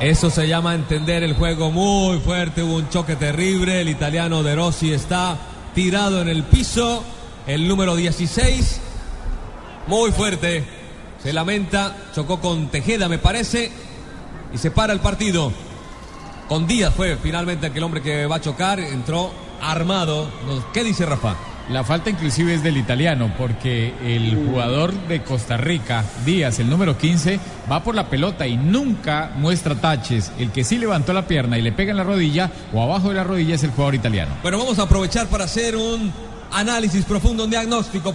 Eso se llama entender el juego muy fuerte. Hubo un choque terrible. El italiano De Rossi está tirado en el piso. El número 16, muy fuerte. Se lamenta. Chocó con Tejeda, me parece. Y se para el partido. Con Díaz fue finalmente aquel hombre que va a chocar. Entró armado. ¿Qué dice Rafa? La falta inclusive es del italiano, porque el jugador de Costa Rica, Díaz, el número 15, va por la pelota y nunca muestra taches. El que sí levantó la pierna y le pega en la rodilla o abajo de la rodilla es el jugador italiano. Bueno, vamos a aprovechar para hacer un análisis profundo, un diagnóstico.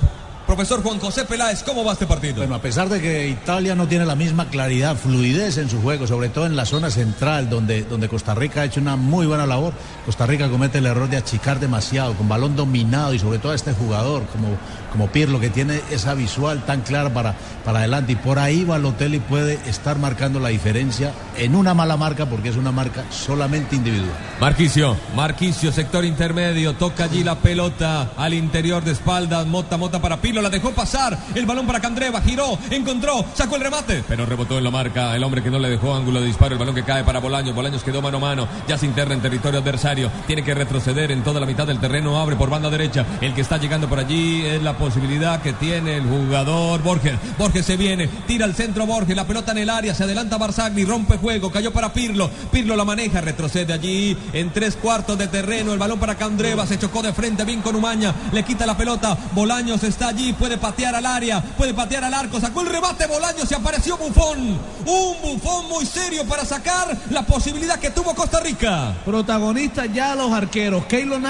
Profesor Juan José Peláez, ¿cómo va este partido? Bueno, a pesar de que Italia no tiene la misma claridad, fluidez en su juego, sobre todo en la zona central, donde, donde Costa Rica ha hecho una muy buena labor, Costa Rica comete el error de achicar demasiado, con balón dominado y sobre todo a este jugador como, como Pirlo, que tiene esa visual tan clara para, para adelante. Y por ahí Balotelli puede estar marcando la diferencia en una mala marca, porque es una marca solamente individual. Marquicio, Marquicio, sector intermedio, toca allí la pelota al interior de espaldas, Mota, Mota para Pilo, la dejó pasar, el balón para Candreva, giró, encontró, sacó el remate, pero rebotó en la marca, el hombre que no le dejó ángulo de disparo, el balón que cae para Bolaños, Bolaños quedó mano a mano, ya se interna en territorio adversario, tiene que retroceder en toda la mitad del terreno, abre por banda derecha, el que está llegando por allí es la posibilidad que tiene el jugador Borges, Borges se viene, tira al centro Borges, la pelota en el área, se adelanta Barzagli, rompe juego, cayó para Pirlo, Pirlo la maneja, retrocede allí en tres cuartos de terreno, el balón para Candreva, se chocó de frente bien con Umaña, le quita la pelota, Bolaños está allí, puede patear al área, puede patear al arco, sacó el remate Bolaños y apareció Bufón, un Bufón muy serio para sacar la posibilidad que tuvo Costa Rica. Protagonistas ya los arqueros. Keylor,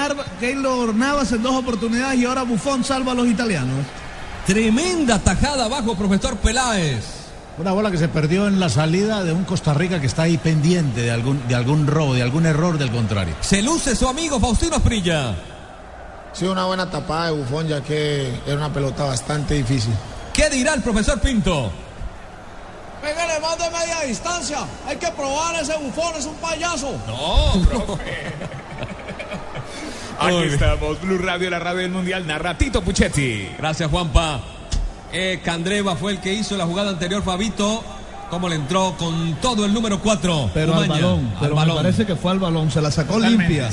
Navas en dos oportunidades y ahora Buffon salva a los italianos. Tremenda tajada abajo, profesor Peláez. Una bola que se perdió en la salida de un Costa Rica que está ahí pendiente de algún, de algún robo, de algún error del contrario. Se luce su amigo Faustino Asprilla. Sí, una buena tapada de Bufón, ya que era una pelota bastante difícil. ¿Qué dirá el profesor Pinto? Pégale más de media distancia. Hay que probar ese bufón, es un payaso. No, profe. Aquí estamos, Blue Radio, la radio del Mundial, narra Tito Puchetti. Gracias, Juanpa. Eh, Candreva fue el que hizo la jugada anterior, Fabito. Cómo le entró con todo el número 4. Pero al balón. Pero me parece que fue al balón. Se la sacó limpia.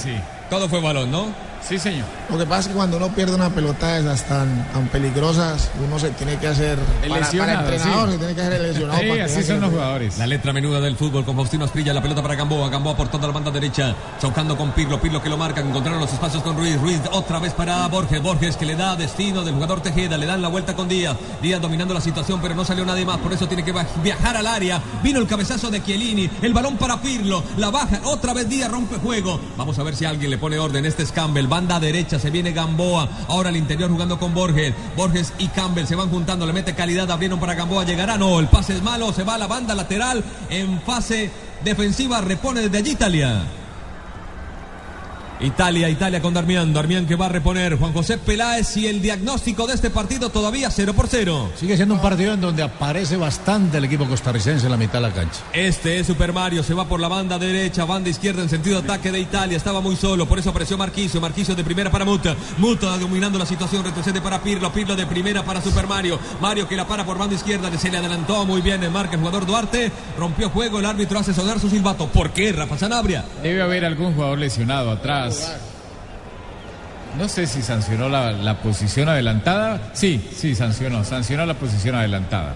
Todo fue balón, ¿no? Sí, señor. Lo que pasa es que cuando uno pierde una pelota de esas tan, tan peligrosas, uno se tiene que hacer. El para, lesionado, para entrenador, sí. se tiene que hacer el lesionado. Sí, para así son los jugadores. La letra menuda del fútbol con Faustino Asprilla, la pelota para Gamboa, Gamboa por toda la banda derecha, chocando con Pirlo, Pirlo que lo marca, encontraron los espacios con Ruiz, Ruiz otra vez para Borges, Borges que le da destino del jugador Tejeda, le dan la vuelta con Díaz, Díaz dominando la situación pero no salió nadie más, por eso tiene que viajar al área, vino el cabezazo de Chiellini, el balón para Pirlo, la baja, otra vez Díaz rompe juego, vamos a ver si alguien le pone orden, este es Campbell, banda derecha, se viene Gamboa, ahora al interior jugando con Borges, Borges y Campbell se van juntando, le mete calidad, abrieron para Gamboa, llegará, no, el pase es malo, se va a la banda lateral en fase defensiva, repone desde allí Italia. Italia, Italia con Darmian, Darmian que va a reponer Juan José Peláez y el diagnóstico de este partido todavía 0 por 0. Sigue siendo un partido en donde aparece bastante el equipo costarricense en la mitad de la cancha. Este es Super Mario, se va por la banda derecha, banda izquierda en sentido de ataque de Italia, estaba muy solo, por eso apareció Marquisio, Marquisio de primera para Muta, Muta dominando la situación, retrocede para Pirlo, Pirlo de primera para Super Mario, Mario que la para por banda izquierda, se le adelantó muy bien el marca el jugador Duarte, rompió juego, el árbitro hace sonar su silbato, ¿por qué Rafa Sanabria? Debe haber algún jugador lesionado atrás. No sé si sancionó la, la posición adelantada. Sí, sí, sancionó. Sancionó la posición adelantada.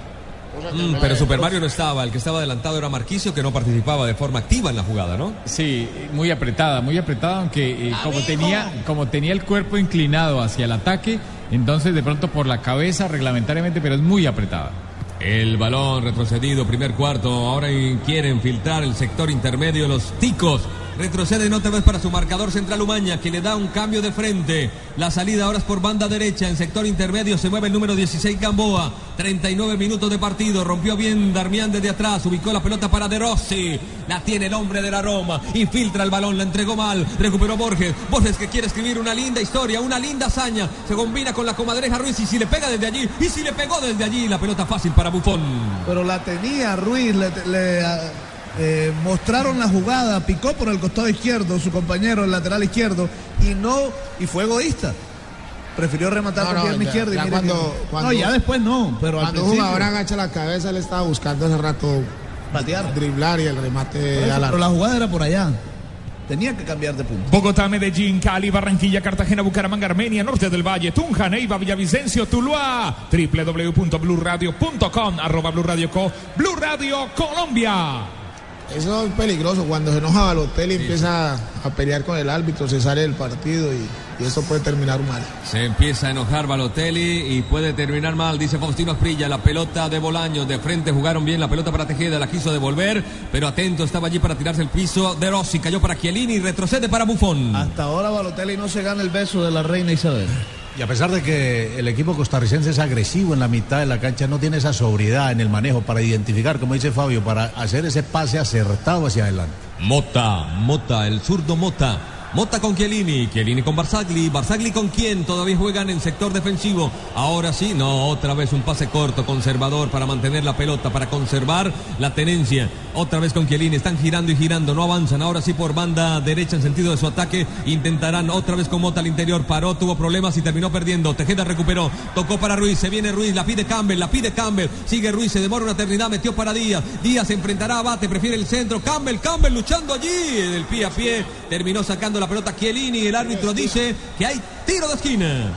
Mm, pero Super Mario no estaba, el que estaba adelantado era Marquisio que no participaba de forma activa en la jugada, ¿no? Sí, muy apretada, muy apretada, aunque eh, como tenía, como tenía el cuerpo inclinado hacia el ataque, entonces de pronto por la cabeza reglamentariamente, pero es muy apretada. El balón retrocedido, primer cuarto. Ahora quieren filtrar el sector intermedio los ticos. Retroceden otra vez para su marcador central Umaña, que le da un cambio de frente. La salida ahora es por banda derecha. En sector intermedio se mueve el número 16 Gamboa. 39 minutos de partido. Rompió bien Darmian desde atrás. Ubicó la pelota para De Rossi. La tiene el hombre de la Roma. Infiltra el balón. La entregó mal. Recuperó Borges. Borges que quiere escribir una linda historia, una linda hazaña. Se combina con la comadreja Ruiz. Y si le pega desde allí. Y si le pegó desde allí. La pelota fácil para Bufón. Pero la tenía Ruiz, le, eh, mostraron la jugada, picó por el costado izquierdo su compañero, el lateral izquierdo, y no, y fue egoísta. Prefirió rematar No, con no, pierna ya- izquierda y ya mire cuando- que- cuando- no, ya después no, pero al Cuando un principio. jugador agacha la cabeza, le estaba buscando hace rato Patear. driblar y el remate eso, a la pero la jugada era por allá. Tenía que cambiar de punto. Bogotá, Medellín, Cali, Barranquilla, Cartagena, Bucaramanga, Armenia, Norte del Valle, Tunja, Neiva, Villavicencio, Tuluá, www.bluradio.com, arroba Blue Radio Co, Blue Radio Colombia. Eso es peligroso. Cuando se enoja Balotelli empieza a pelear con el árbitro, se sale del partido y, y eso puede terminar mal. Se empieza a enojar Balotelli y puede terminar mal, dice Faustino Asprilla. La pelota de Bolaños de frente jugaron bien. La pelota para Tejeda la quiso devolver, pero atento estaba allí para tirarse el piso. De Rossi cayó para Chiellini y retrocede para Buffon. Hasta ahora Balotelli no se gana el beso de la reina Isabel. Y a pesar de que el equipo costarricense es agresivo en la mitad de la cancha, no tiene esa sobriedad en el manejo para identificar, como dice Fabio, para hacer ese pase acertado hacia adelante. Mota, Mota, el zurdo Mota. Mota con Chiellini, Chiellini con Barzagli, Barzagli con quién todavía juegan en sector defensivo. Ahora sí, no, otra vez un pase corto, conservador para mantener la pelota, para conservar la tenencia. Otra vez con Chiellini, están girando y girando, no avanzan. Ahora sí por banda derecha en sentido de su ataque, intentarán otra vez con Mota al interior. Paró, tuvo problemas y terminó perdiendo. Tejeda recuperó, tocó para Ruiz, se viene Ruiz, la pide Campbell, la pide Campbell. Sigue Ruiz, se demora una eternidad, metió para Díaz. Díaz se enfrentará a Bate, prefiere el centro. Campbell, Campbell luchando allí, del pie a pie. Terminó sacando la pelota Chiellini. El árbitro dice que hay tiro de esquina.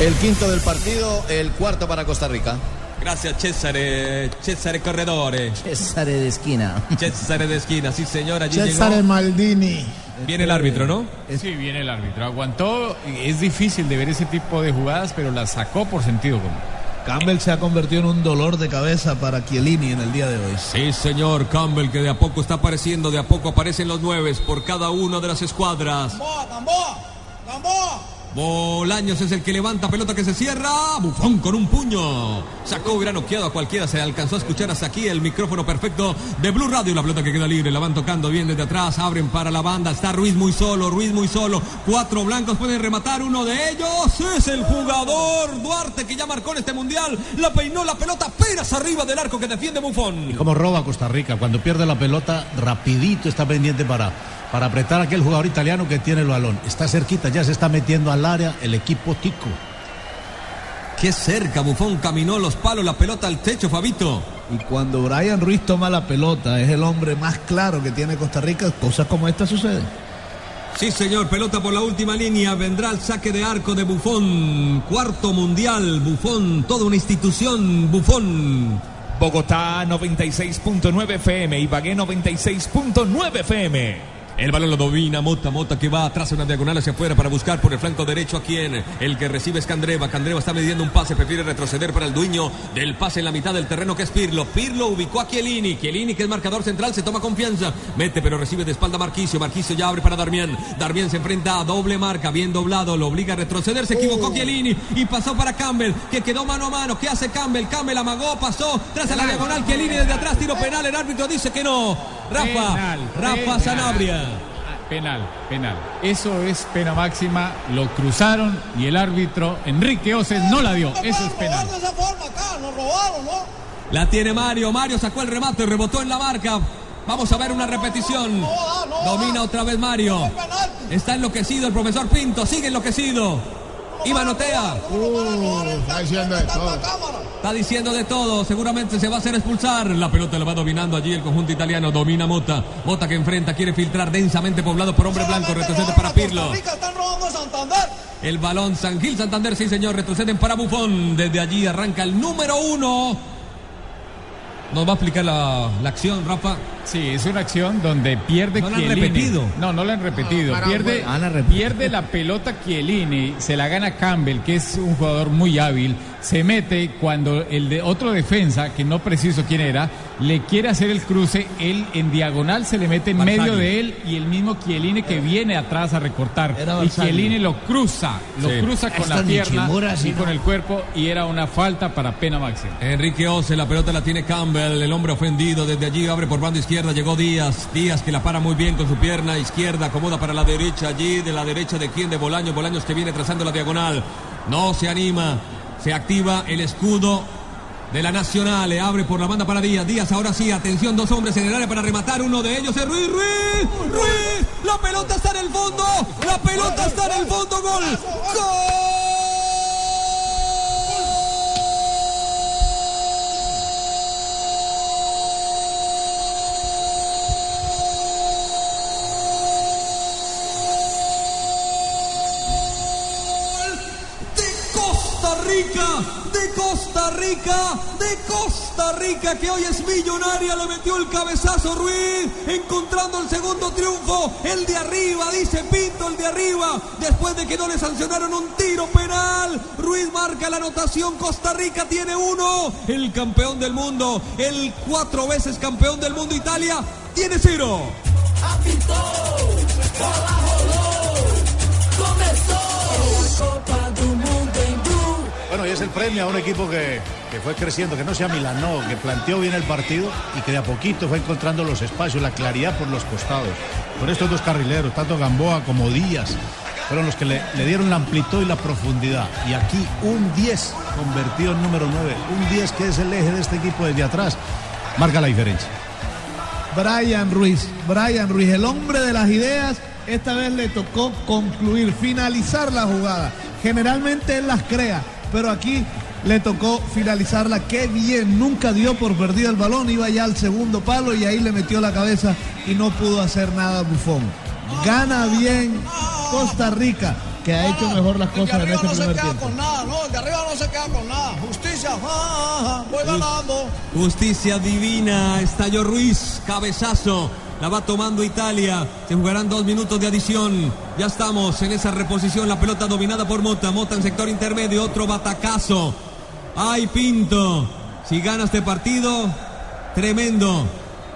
El quinto del partido, el cuarto para Costa Rica. Gracias Cesare, Cesare Corredore. Cesare de esquina. Cesare de esquina, sí señor, allí César llegó. Maldini. Viene el árbitro, ¿no? Sí, viene el árbitro. Aguantó. Es difícil de ver ese tipo de jugadas, pero las sacó por sentido común. Campbell se ha convertido en un dolor de cabeza para Chiellini en el día de hoy. Sí, señor Campbell, que de a poco está apareciendo, de a poco aparecen los nueves por cada una de las escuadras. Gamboa, Gamboa, Gamboa. Bolaños es el que levanta pelota que se cierra. Bufón con un puño. Sacó, hubiera noqueado a cualquiera. Se alcanzó a escuchar hasta aquí el micrófono perfecto de Blue Radio. La pelota que queda libre. La van tocando bien desde atrás. Abren para la banda. Está Ruiz muy solo. Ruiz muy solo. Cuatro blancos pueden rematar. Uno de ellos es el jugador Duarte que ya marcó en este mundial. La peinó la pelota apenas arriba del arco que defiende Bufón. Como roba Costa Rica, cuando pierde la pelota, rapidito está pendiente para, para apretar a aquel jugador italiano que tiene el balón. Está cerquita, ya se está metiendo al área el equipo Tico. Qué cerca, Bufón caminó los palos, la pelota al techo, Fabito. Y cuando Brian Ruiz toma la pelota, es el hombre más claro que tiene Costa Rica, cosas como esta suceden. Sí, señor, pelota por la última línea. Vendrá el saque de arco de Bufón. Cuarto mundial, Bufón, toda una institución, Bufón. Bogotá 96.9 FM, Ibagué 96.9 FM. El balón lo domina Mota, Mota que va atrás una diagonal hacia afuera para buscar por el flanco derecho a quien. El que recibe es Candreva. Candreva está midiendo un pase, prefiere retroceder para el dueño del pase en la mitad del terreno que es Pirlo. Pirlo ubicó a Chiellini. Chiellini que es marcador central, se toma confianza. Mete pero recibe de espalda Marquicio. Marquicio ya abre para Darmian. Darmian se enfrenta a doble marca, bien doblado, lo obliga a retroceder. Se equivocó Chiellini y pasó para Campbell, que quedó mano a mano. ¿Qué hace Campbell? Campbell amagó, pasó tras a la diagonal. Chiellini desde atrás, tiro penal. El árbitro dice que no. Rafa, Penal, Rafa penal. Sanabria. Penal, penal. Eso es pena máxima. Lo cruzaron y el árbitro Enrique Oces no la dio. Eso es penal. La tiene Mario. Mario sacó el remate, rebotó en la marca. Vamos a ver una repetición. Domina otra vez Mario. Está enloquecido el profesor Pinto. Sigue enloquecido. Y manotea. está diciendo de todo. Está diciendo de todo. Seguramente se va a hacer expulsar. La pelota la va dominando allí el conjunto italiano. Domina Mota. Mota que enfrenta, quiere filtrar densamente poblado por hombre blanco. Retrocede para Pirlo. El balón San Gil Santander, sí señor, retroceden para Bufón. Desde allí arranca el número uno. Nos va a explicar la, la acción, Rafa. Sí, es una acción donde pierde No la han repetido. No, no la han repetido. para pierde. Ah, la pierde la pelota Chiellini, se la gana Campbell, que es un jugador muy hábil. Se mete cuando el de otro defensa, que no preciso quién era, le quiere hacer el cruce. Él en diagonal se le mete en Barzagli. medio de él y el mismo Chiellini que viene atrás a recortar. Y. Chiellini lo cruza, lo Sí. cruza con Esto la pierna Chimura, y con el cuerpo y era una falta para pena máxima. Enrique Ose, la pelota la tiene Campbell, el hombre ofendido, desde allí abre por banda izquierda, llegó Díaz, Díaz que la para muy bien con su pierna izquierda, acomoda para la derecha allí, de la derecha de quién, de Bolaños, Bolaños que viene trazando la diagonal, no se anima, se activa el escudo de la Nacional, le abre por la banda para Díaz, Díaz ahora sí, atención, dos hombres en el área para rematar, uno de ellos es Ruiz, Ruiz, Ruiz, la pelota está en el fondo, la pelota está en el fondo, gol, Costa Rica, de Costa Rica, que hoy es millonaria, le metió el cabezazo Ruiz, encontrando el segundo triunfo, el de arriba, dice Pinto, el de arriba, después de que no le sancionaron un tiro penal, Ruiz marca la anotación, Costa Rica tiene uno, el campeón del mundo, el cuatro veces campeón del mundo. Italia, tiene cero. Bueno, y es el premio a un equipo que, que fue creciendo, que no se amilanó, que planteó bien el partido y que de a poquito fue encontrando los espacios, la claridad por los costados. Por estos dos carrileros, tanto Gamboa como Díaz, fueron los que le, le dieron la amplitud y la profundidad. Y aquí un 10 convertido en número 9, un 10 que es el eje de este equipo desde atrás, marca la diferencia. Brian Ruiz, Brian Ruiz, el hombre de las ideas, esta vez le tocó concluir, finalizar la jugada. Generalmente él las crea, pero aquí le tocó finalizarla. Qué bien, nunca dio por perdido el balón, iba ya al segundo palo y ahí le metió la cabeza y no pudo hacer nada Bufón. Gana bien Costa Rica, que ha hecho mejor las cosas en arriba este no se primer queda tiempo. con nada, no, de arriba no se queda con nada. Justicia, ah, voy ganando. Justicia divina, estalló Ruiz, cabezazo. La va tomando Italia. Se jugarán dos minutos de adición. Ya estamos en esa reposición. La pelota dominada por Mota. Mota en sector intermedio. Otro batacazo. ¡Ay, Pinto! Si gana este partido, tremendo.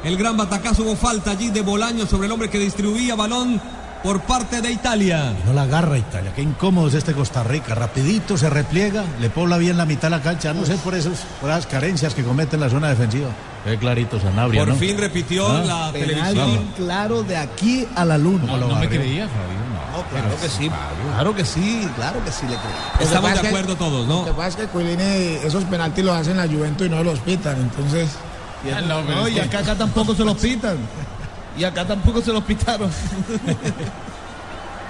El gran batacazo hubo falta allí de Bolaño sobre el hombre que distribuía balón por parte de Italia. No la agarra Italia, qué incómodo es este Costa Rica. Rapidito se repliega, le pobla bien la mitad de la cancha. No sé por, esos, por esas carencias que comete en la zona defensiva. Qué clarito Sanabria, Por ¿no? fin repitió Ah. la Penal televisión. bien claro de aquí a la luna. ¿Cómo lo No me creía, Fabio. No, claro que sí, claro que sí, claro que sí le creo. Estamos de que- acuerdo todos, ¿no? Lo que pasa es que Cuilini, esos penaltis los hacen la Juventus y no los pitan, entonces... Ah, no, y acá, acá tampoco se los pitan. Y acá tampoco se los pitaron.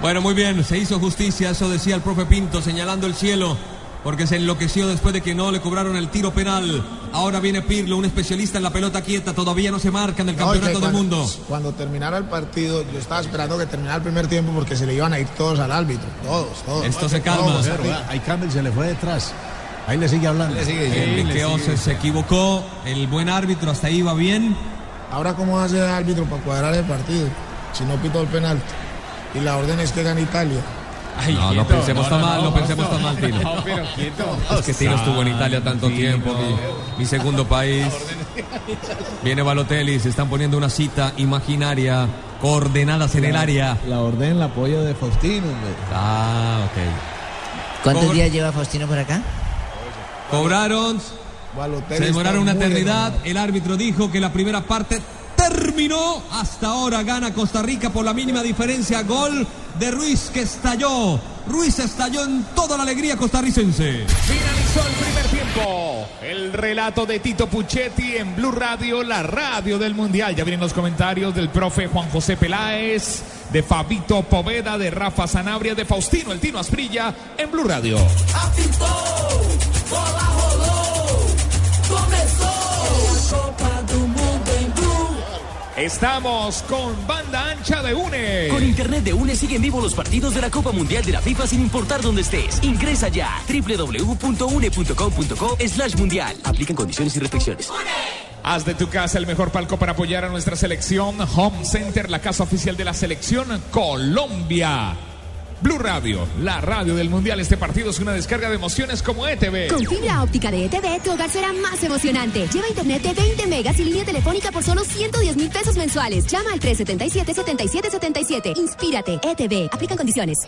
Bueno, muy bien, se hizo justicia, eso decía el profe Pinto, señalando el cielo, porque se enloqueció después de que no le cobraron el tiro penal. Ahora viene Pirlo, un especialista en la pelota quieta, todavía no se marca en el No, campeonato del mundo. Cuando terminara el partido, yo estaba esperando que terminara el primer tiempo porque se le iban a ir todos al árbitro. Todos, todos. Esto se calma. Ahí Campbell se le fue detrás. Ahí le sigue hablando. Enrique Ose se equivocó, el buen árbitro hasta ahí va bien. Ahora, ¿cómo hace el árbitro para cuadrar el partido? Si no pitó el penalti. Y la orden es que gane Italia. Ay, No, no quieto, pensemos tan mal, no pensemos tan mal, Tino. No, pero quieto. Es que Tino estuvo en Italia tanto tiempo, mi, mi segundo país. Viene Balotelli, se están poniendo una cita imaginaria, coordenadas en el área. La orden la apoyo de Faustino. hombre. Ah, ok. ¿Cuántos días lleva Faustino por acá? Cobraron, Balotelli se demoraron una eternidad. enojado. El árbitro dijo que la primera parte terminó. Hasta ahora gana Costa Rica por la mínima diferencia. Gol de Ruiz que estalló. Ruiz estalló en toda la alegría costarricense. Finalizó el primer tiempo. El relato de Tito Puchetti en Blue Radio, la radio del Mundial. Ya vienen los comentarios del profe Juan José Peláez, de Fabito Poveda, de Rafa Sanabria, de Faustino El Tino Asprilla en Blue Radio. Copa do Mundo Blue. Estamos con banda ancha de UNE. Con internet de UNE siguen vivos los partidos de la Copa Mundial de la FIFA sin importar dónde estés. Ingresa ya www.une.com.co slash mundial. Aplican condiciones y restricciones. Haz de tu casa el mejor palco para apoyar a nuestra selección. Home Center, la casa oficial de la selección Colombia. Blue Radio, la radio del mundial. Este partido es una descarga de emociones como ETV. Con fibra óptica de ETV, tu hogar será más emocionante. Lleva internet de 20 megas y línea telefónica por solo 110 mil pesos mensuales. Llama al 377-7777. Inspírate. ETV. Aplican condiciones.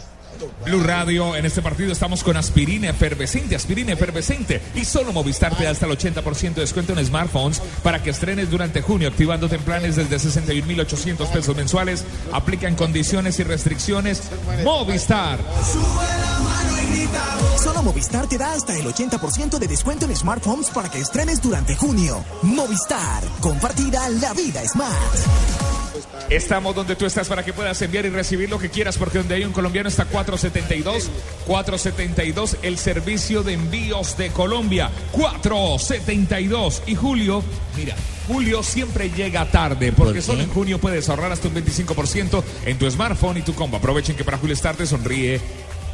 Blue Radio, en este partido estamos con aspirina efervescente, aspirina efervescente. Y solo Movistar te da hasta el 80% de descuento en smartphones para que estrenes durante junio, activándote en planes desde 61.800 pesos mensuales. Aplican condiciones y restricciones. Movistar. Solo Movistar te da hasta el 80% de descuento en smartphones para que estrenes durante junio. Movistar, compartida la vida smart. Estamos donde tú estás para que puedas enviar y recibir lo que quieras, porque donde hay un colombiano está 472. 472, el servicio de envíos de Colombia. 472. Y Julio, mira. Julio siempre llega tarde, porque solo en junio puedes ahorrar hasta un 25% en tu smartphone y tu combo. Aprovechen que para Julio Star te sonríe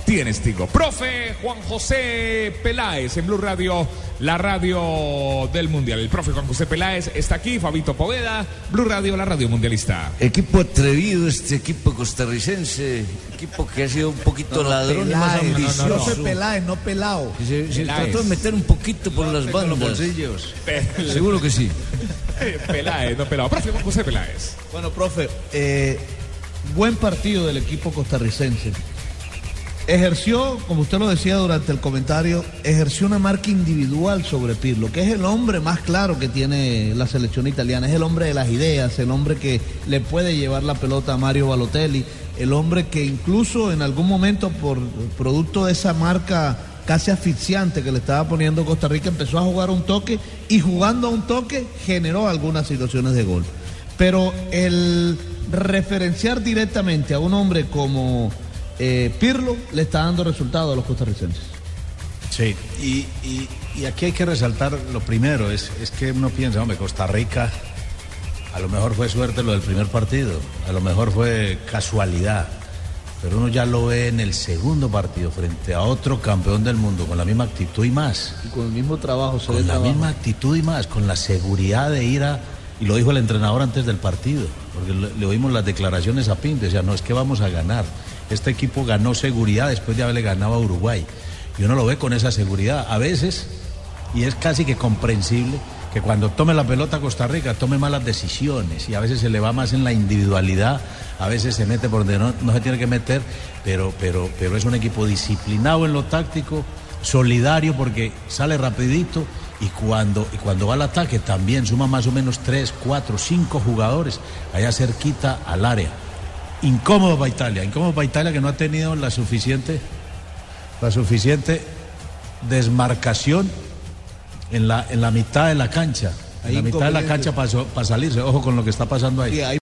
tienes Tigo. Profe Juan José Peláez en Blue Radio, la radio del Mundial. El profe Juan José Peláez está aquí, Fabito Poveda, Blue Radio, la radio mundialista. Equipo atrevido este equipo costarricense, equipo que ha sido un poquito ladrón y más Peláez, ambicioso. Profe Peláez, no pelado. Se, se Peláez. trató de meter un poquito por las Con los bandas. bolsillos. Seguro que sí. Peláez, no pelado. Profe Juan José Peláez. Bueno, profe, eh, buen partido del equipo costarricense. Ejerció, como usted lo decía durante el comentario, ejerció una marca individual sobre Pirlo, que es el hombre más claro que tiene la selección italiana, es el hombre de las ideas, el hombre que le puede llevar la pelota a Mario Balotelli, el hombre que incluso en algún momento por producto de esa marca casi asfixiante que le estaba poniendo Costa Rica, empezó a jugar un toque y jugando a un toque generó algunas situaciones de gol. Pero el referenciar directamente a un hombre como eh, Pirlo le está dando resultado a los costarricenses. Sí, y, y- y aquí hay que resaltar lo primero, es, es que uno piensa, hombre, Costa Rica, a lo mejor fue suerte lo del primer partido, a lo mejor fue casualidad, pero uno ya lo ve en el segundo partido frente a otro campeón del mundo con la misma actitud y más. Y con el mismo trabajo, se Con la trabajo. misma actitud y más, con la seguridad de ir a... Y lo dijo el entrenador antes del partido, porque le, le oímos las declaraciones a Pinto, decía, no es que vamos a ganar. Este equipo ganó seguridad después de haberle ganado a Uruguay. Y uno lo ve con esa seguridad. A veces, y es casi que comprensible, que cuando tome la pelota Costa Rica tome malas decisiones y a veces se le va más en la individualidad, a veces se mete por donde no, se tiene que meter, pero, pero, pero es un equipo disciplinado en lo táctico, solidario porque sale rapidito y cuando, y cuando va al ataque también suma más o menos tres, cuatro, cinco jugadores allá cerquita al área. Incómodo para Italia, incómodo para Italia que no ha tenido la suficiente, la suficiente desmarcación en la, en la mitad de la cancha. En la mitad de la cancha para salirse. Ojo con lo que está pasando ahí.